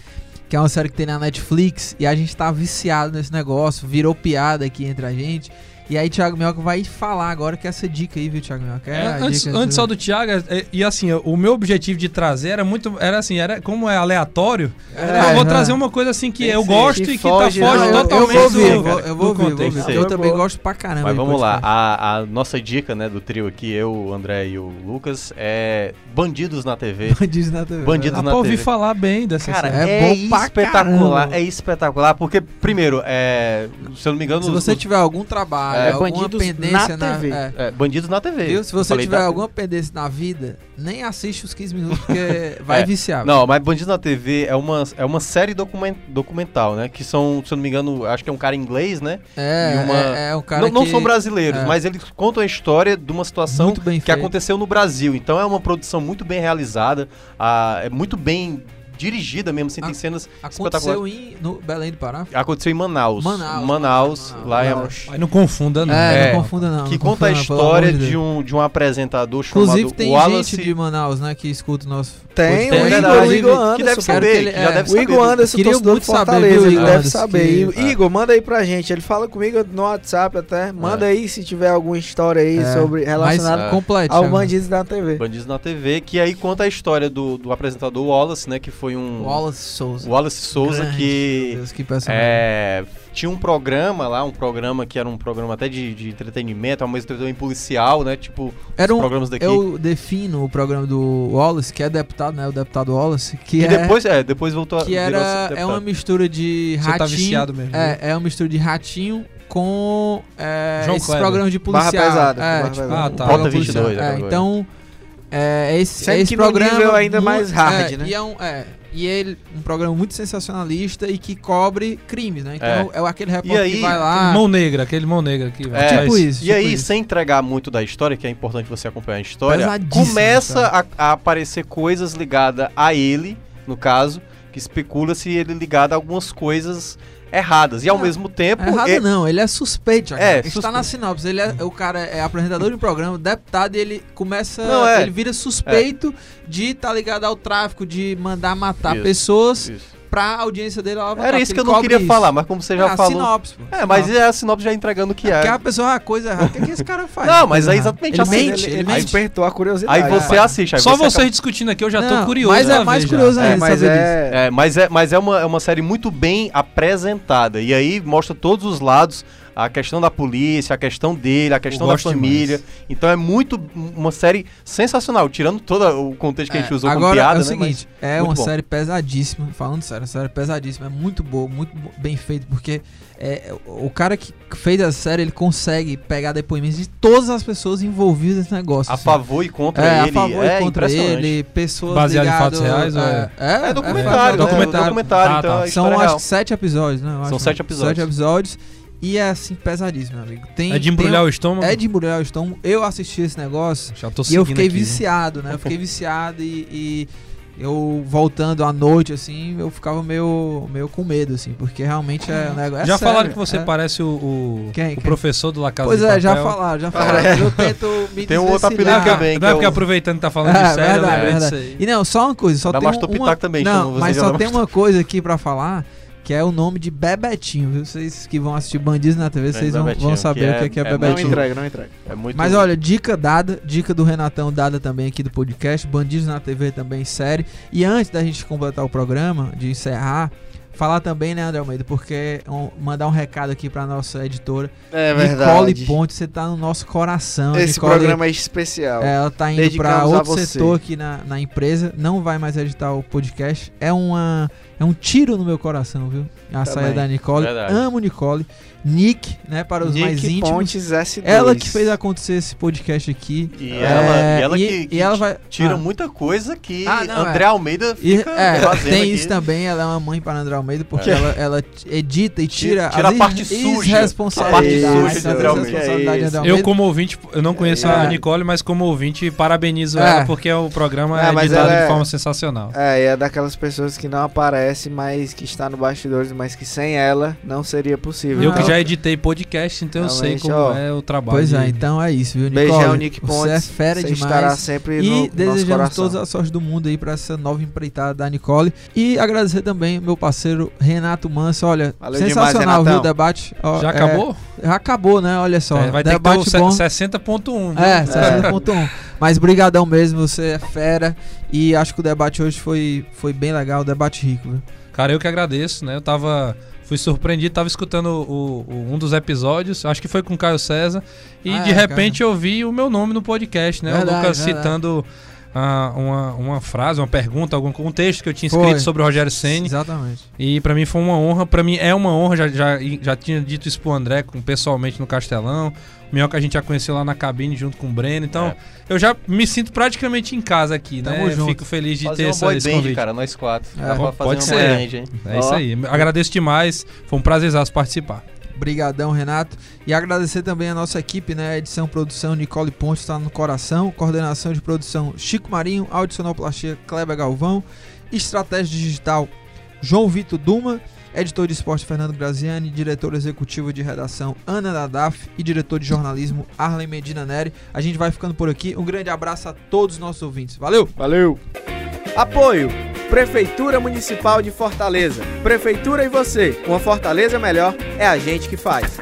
Que é uma série que tem na Netflix e a gente tá viciado nesse negócio, virou piada aqui entre a gente. E aí, Thiago Mioca vai falar agora que é essa dica aí, viu, Thiago Mioca? É a antes, dica antes só do Thiago, é- é- e assim, o meu objetivo de trazer era muito. Era assim, era como é aleatório. É, eu vou é. trazer uma coisa assim que Tem eu que gosto ser, e que que tá foge, foge né? eu, eu totalmente vou ouvir, do, eu vou, eu vou ouvir, eu vou contexto. Eu que ser. também gosto pra caramba. Mas vamos lá, a, a nossa dica, né, do trio aqui, eu, o André e o Lucas, é Bandidos na TV. Bandidos na TV. Bandidos na pra ouvir TV. falar bem dessa Cara, série. É é, bom pra espetacular, caramba. é espetacular, porque, primeiro, é, se eu não me engano... Se você tiver algum trabalho, É, alguma Bandidos na na, TV. é, é, Bandidos na TV. viu? Se você tiver alguma pendência na vida, nem assiste os 15 minutos porque vai É, viciar. Não, mas Bandidos na TV é uma, é uma série documen- documental, né? Que são, se eu não me engano, acho que é um cara inglês, né? É, e uma- é, é um cara não, não que- são brasileiros, é. mas eles contam a história de uma situação que feito. aconteceu no Brasil. Então é uma produção muito bem realizada, ah, é muito bem dirigida mesmo, assim, tem A- cenas Aconteceu espetaculares. em no Belém do Pará. Aconteceu em Manaus. Manaus, Manaus, Manaus, lá é Manaus. Aí não confunda, não. É, É, não confunda não. que não conta a história de um, de um apresentador chamado Inclusive tem Wallace. gente de Manaus, né, que escuta o nosso Tem, o É Igor, o Igor que Anderson. deve quero saber, que ele- que já é, deve O saber. Igor Anderson, Queria torcedor saber, Fortaleza, viu, ele Igor deve saber. que- Igor, manda aí pra gente. Ele fala comigo no WhatsApp até. Manda aí se tiver alguma história aí É, sobre relacionada ao. Bandidos da TV. Bandidos na TV, que aí conta a história do, do apresentador Wallace, né? Que foi um. Wallace Souza. Wallace Souza, Grande, que meu Deus, que é, tinha um programa lá, um programa que era um programa até de, de entretenimento, mas também policial, né? Tipo, Era os um, programas daqui. eu defino o programa do Wallace, que é deputado, né, o deputado Wallace, que e é depois, é, depois voltou a que era é uma mistura de Você tá ratinho. viciado mesmo. É, é uma mistura de ratinho com é, João esses Kleber. programas de Barra policial. pesada, É, barra tipo, pesada. Ah, tá. Rota 22, policial. é, É, agora. então é esse, é esse que no programa nível ainda mais hard, é, né? E é um é, e ele um programa muito sensacionalista e que cobre crimes, né? Então É. é, aquele repórter aí, que vai lá. mão negra, aquele mão negra aqui. vai. É, tipo isso. E tipo aí, isso. sem entregar muito da história, que é importante você acompanhar a história, começa a, a aparecer coisas ligadas a ele, no caso, que especula se ele é ligado a algumas coisas erradas. E ao Não, mesmo tempo. É errado e- não, ele é suspeito. É, Está suspeito. na sinopse. Ele é, o cara é apresentador de um programa, deputado, e ele começa. Não, é. Ele vira suspeito de estar ligado ao tráfico, de mandar matar Isso, pessoas Isso. Pra audiência dele alavancar. Era isso que eu não queria cobre falar, mas como você já isso. Ah, falou. sinopse, pô. É, mas é a sinopse já entregando o que Porque é. a pessoa, ah, coisa errada. O que, é que esse cara faz? Não, mas é exatamente ele assim, Mente, Ele, ele ele mente. despertou a curiosidade. Aí você assiste, aí Só você vocês acaba- discutindo aqui, eu já Não, tô curioso. mas é mais já. curioso É, ainda mas saber é... É, mas é, mas é, uma, é uma série muito bem apresentada. E aí mostra todos os lados. A questão da polícia, a questão dele, a questão da família. Então é muito uma série sensacional, tirando todo o contexto que a gente É, usou Agora como piada, é o né? seguinte, é uma bom. série pesadíssima, falando sério, uma série pesadíssima, é muito boa, muito bem feito, porque é, o cara que fez a série, ele consegue pegar depoimentos de todas as pessoas envolvidas nesse negócio. a assim. favor e contra é, ele. a favor é e contra ele, pessoas Baseado em ligado, fatos reais ou é- é, É documentário, né? documentário. documentário, Ah, então tá. a São é acho real. que sete episódios, né? Eu São sete episódios. Sete episódios. E é assim, pesadíssimo, meu amigo. Tem, É de embrulhar o estômago? tem, É de embrulhar o estômago. Eu assisti esse negócio Já tô e eu fiquei aqui, viu? viciado, né? Eu fiquei viciado e, e eu voltando à noite, assim, eu ficava meio, meio com medo, assim, porque realmente é um negócio. é Já falaram sério, que você é. parece o, o, Quem, o quem? professor do La Casa Pois de é, já falaram, já falaram. mas Eu tento me Tem um outro apelido também, Não é porque é o- aproveitando que tá falando É, de série, verdade, né? verdade. Isso aí. E não, só uma coisa, só Da tem um, uma... Pitaco também, Não, mas só tem uma coisa aqui pra falar, que é o nome de Bebetinho, viu? Vocês que vão assistir Bandidos na TV, vocês vão, Bebetinho, vão saber que o que é, que é, é- é Não Bebetinho. entrega, não entrega. É muito Mas olha, dica dada, dica do Renatão dada também aqui do podcast, Bandidos na TV também série. E antes da gente completar o programa, de encerrar, Falar também, né, André Almeida, porque um- mandar um recado aqui pra nossa editora. É Nicole verdade. Ponte, você tá no nosso coração. Esse Nicole, programa é especial. é, ela tá indo pra Dedicamos a outro setor aqui na, na empresa, não vai mais editar o podcast. É uma é um tiro no meu coração, viu? A saia Também. da Nicole. Verdade. Amo Nicole. Nick, né, para os Nick mais íntimos. Pontes S2. Ela que fez acontecer esse podcast aqui. E É, ela, e ela e- que, e que ela vai- tira ah. muita coisa que Ah, não, André é. Almeida E, fica é, fazendo tem aqui. isso também, ela é uma mãe para André Almeida, porque É. ela, ela edita e tira, Tira a parte suja. A parte suja de André Almeida. É Eu, como ouvinte, eu não conheço É. a Nicole, mas como ouvinte, parabenizo É. ela, porque o programa É, é, editado de é- forma sensacional. É, e é daquelas pessoas que não aparece, mas que está no bastidores, mas que sem ela não seria possível. Eu que já editei podcast, então eu sei como ó. é o trabalho. Pois é, então é isso, viu, Nicole? Beijão, Nick Você Pontes. é fera Você demais. estará sempre no E nosso desejamos coração. toda a sorte do mundo aí pra essa nova empreitada da Nicole. E agradecer também meu parceiro Renato Manso. Olha, Valeu sensacional, demais, viu, o debate. Ó, Já é, acabou? já acabou, né? Olha só. É, vai ter que ter debate o se- bom. né? 60.1. viu? É, 60.1. Mas brigadão mesmo, você é fera. E acho que o debate hoje foi, foi bem legal, debate rico, viu? Cara, eu que agradeço, né? Eu tava. Fui surpreendido, tava escutando o- o- um dos episódios, acho que foi com o Caio César, e Ah, de é, repente eu vi o meu nome no podcast, né? Verdade, o Lucas verdade. citando ah, uma, uma frase, uma pergunta, algum um texto que eu tinha Foi. escrito sobre o Rogério Ceni Exatamente. E pra mim foi uma honra, pra mim é uma honra, já, já, já tinha dito isso pro André com, pessoalmente no Castelão. Minhoca a gente já conheceu lá na cabine junto com o Breno. Então, É. eu já me sinto praticamente em casa aqui, Tamo né? junto. Fico feliz de Fazer ter essa, esse band, convite. cara, nós quatro. É, Dá pra fazer pode uma ser. band, hein? É isso aí. Agradeço demais. Foi um prazerzaço participar. Brigadão, Renato. E agradecer também a nossa equipe, né? Edição, produção, Nicole Ponte está no coração. Coordenação de produção, Chico Marinho. Audicionoplastia, Kleber Galvão. Estratégia digital, João Vitor Duma. Editor de esporte, Fernando Graziani. Diretor executivo de redação, Ana Dadaf. E diretor de jornalismo, Arlen Medina Neri. A gente vai ficando por aqui. Um grande abraço a todos os nossos ouvintes. Valeu! Valeu! Apoio! Prefeitura Municipal de Fortaleza. Prefeitura e você. Uma Fortaleza melhor é a gente que faz.